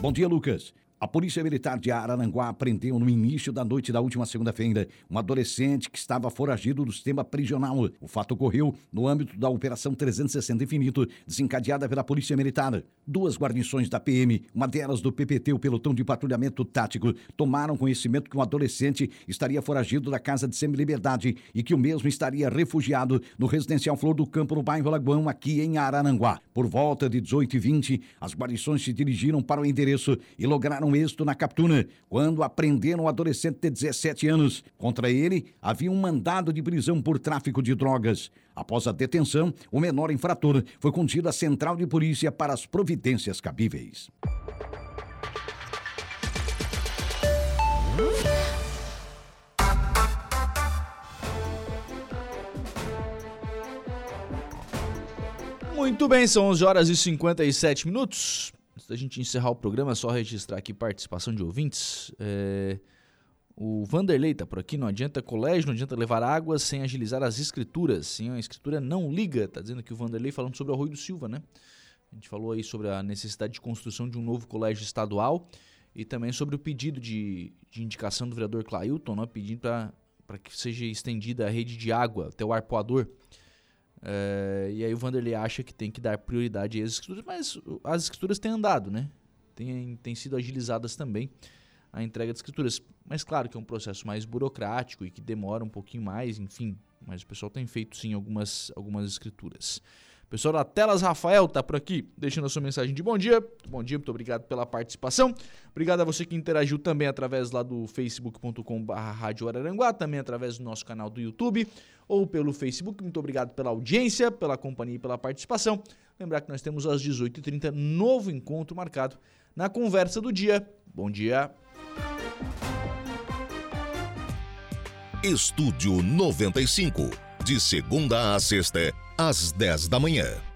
Bom dia, Lucas. A Polícia Militar de Araranguá prendeu no início da noite da última segunda-feira um adolescente que estava foragido do sistema prisional. O fato ocorreu no âmbito da Operação 360 Infinito, desencadeada pela Polícia Militar. Duas guarnições da PM, uma delas do PPT, o Pelotão de Patrulhamento Tático, tomaram conhecimento que um adolescente estaria foragido da casa de semi-liberdade e que o mesmo estaria refugiado no residencial Flor do Campo, no bairro Lagoão, aqui em Araranguá. Por volta de 18h20, as guarnições se dirigiram para o endereço e lograram tiveram êxito na captura quando apreenderam um adolescente de 17 anos. Contra ele, havia um mandado de prisão por tráfico de drogas. Após a detenção, o menor infrator foi conduzido à central de polícia para as providências cabíveis. Muito bem, são 11 horas e 57 minutos. Da gente encerrar o programa, só registrar aqui participação de ouvintes. É... O Vanderlei tá por aqui, não adianta colégio, não adianta levar água sem agilizar as escrituras. Sim, a escritura não liga, tá dizendo aqui o Vanderlei falando sobre o Arroio do Silva, né? A gente falou aí sobre a necessidade de construção de um novo colégio estadual e também sobre o pedido de, de indicação do vereador Clailton, né? pedindo para que seja estendida a rede de água até o arpoador. É, e aí o Vanderlei acha que tem que dar prioridade às escrituras, mas as escrituras têm andado, né? Tem, tem sido agilizadas também a entrega de escrituras. Mas claro que é um processo mais burocrático e que demora um pouquinho mais, enfim. Mas o pessoal tem feito sim algumas, algumas escrituras. Pessoal da Telas Rafael tá por aqui, deixando a sua mensagem de bom dia. Bom dia, muito obrigado pela participação. Obrigado a você que interagiu também através lá do facebook.com.br também através do nosso canal do YouTube ou pelo Facebook. Muito obrigado pela audiência, pela companhia e pela participação. Lembrar que nós temos às 18h30 novo encontro marcado na conversa do dia. Bom dia. Estúdio 95, de segunda a sexta às 10 da manhã.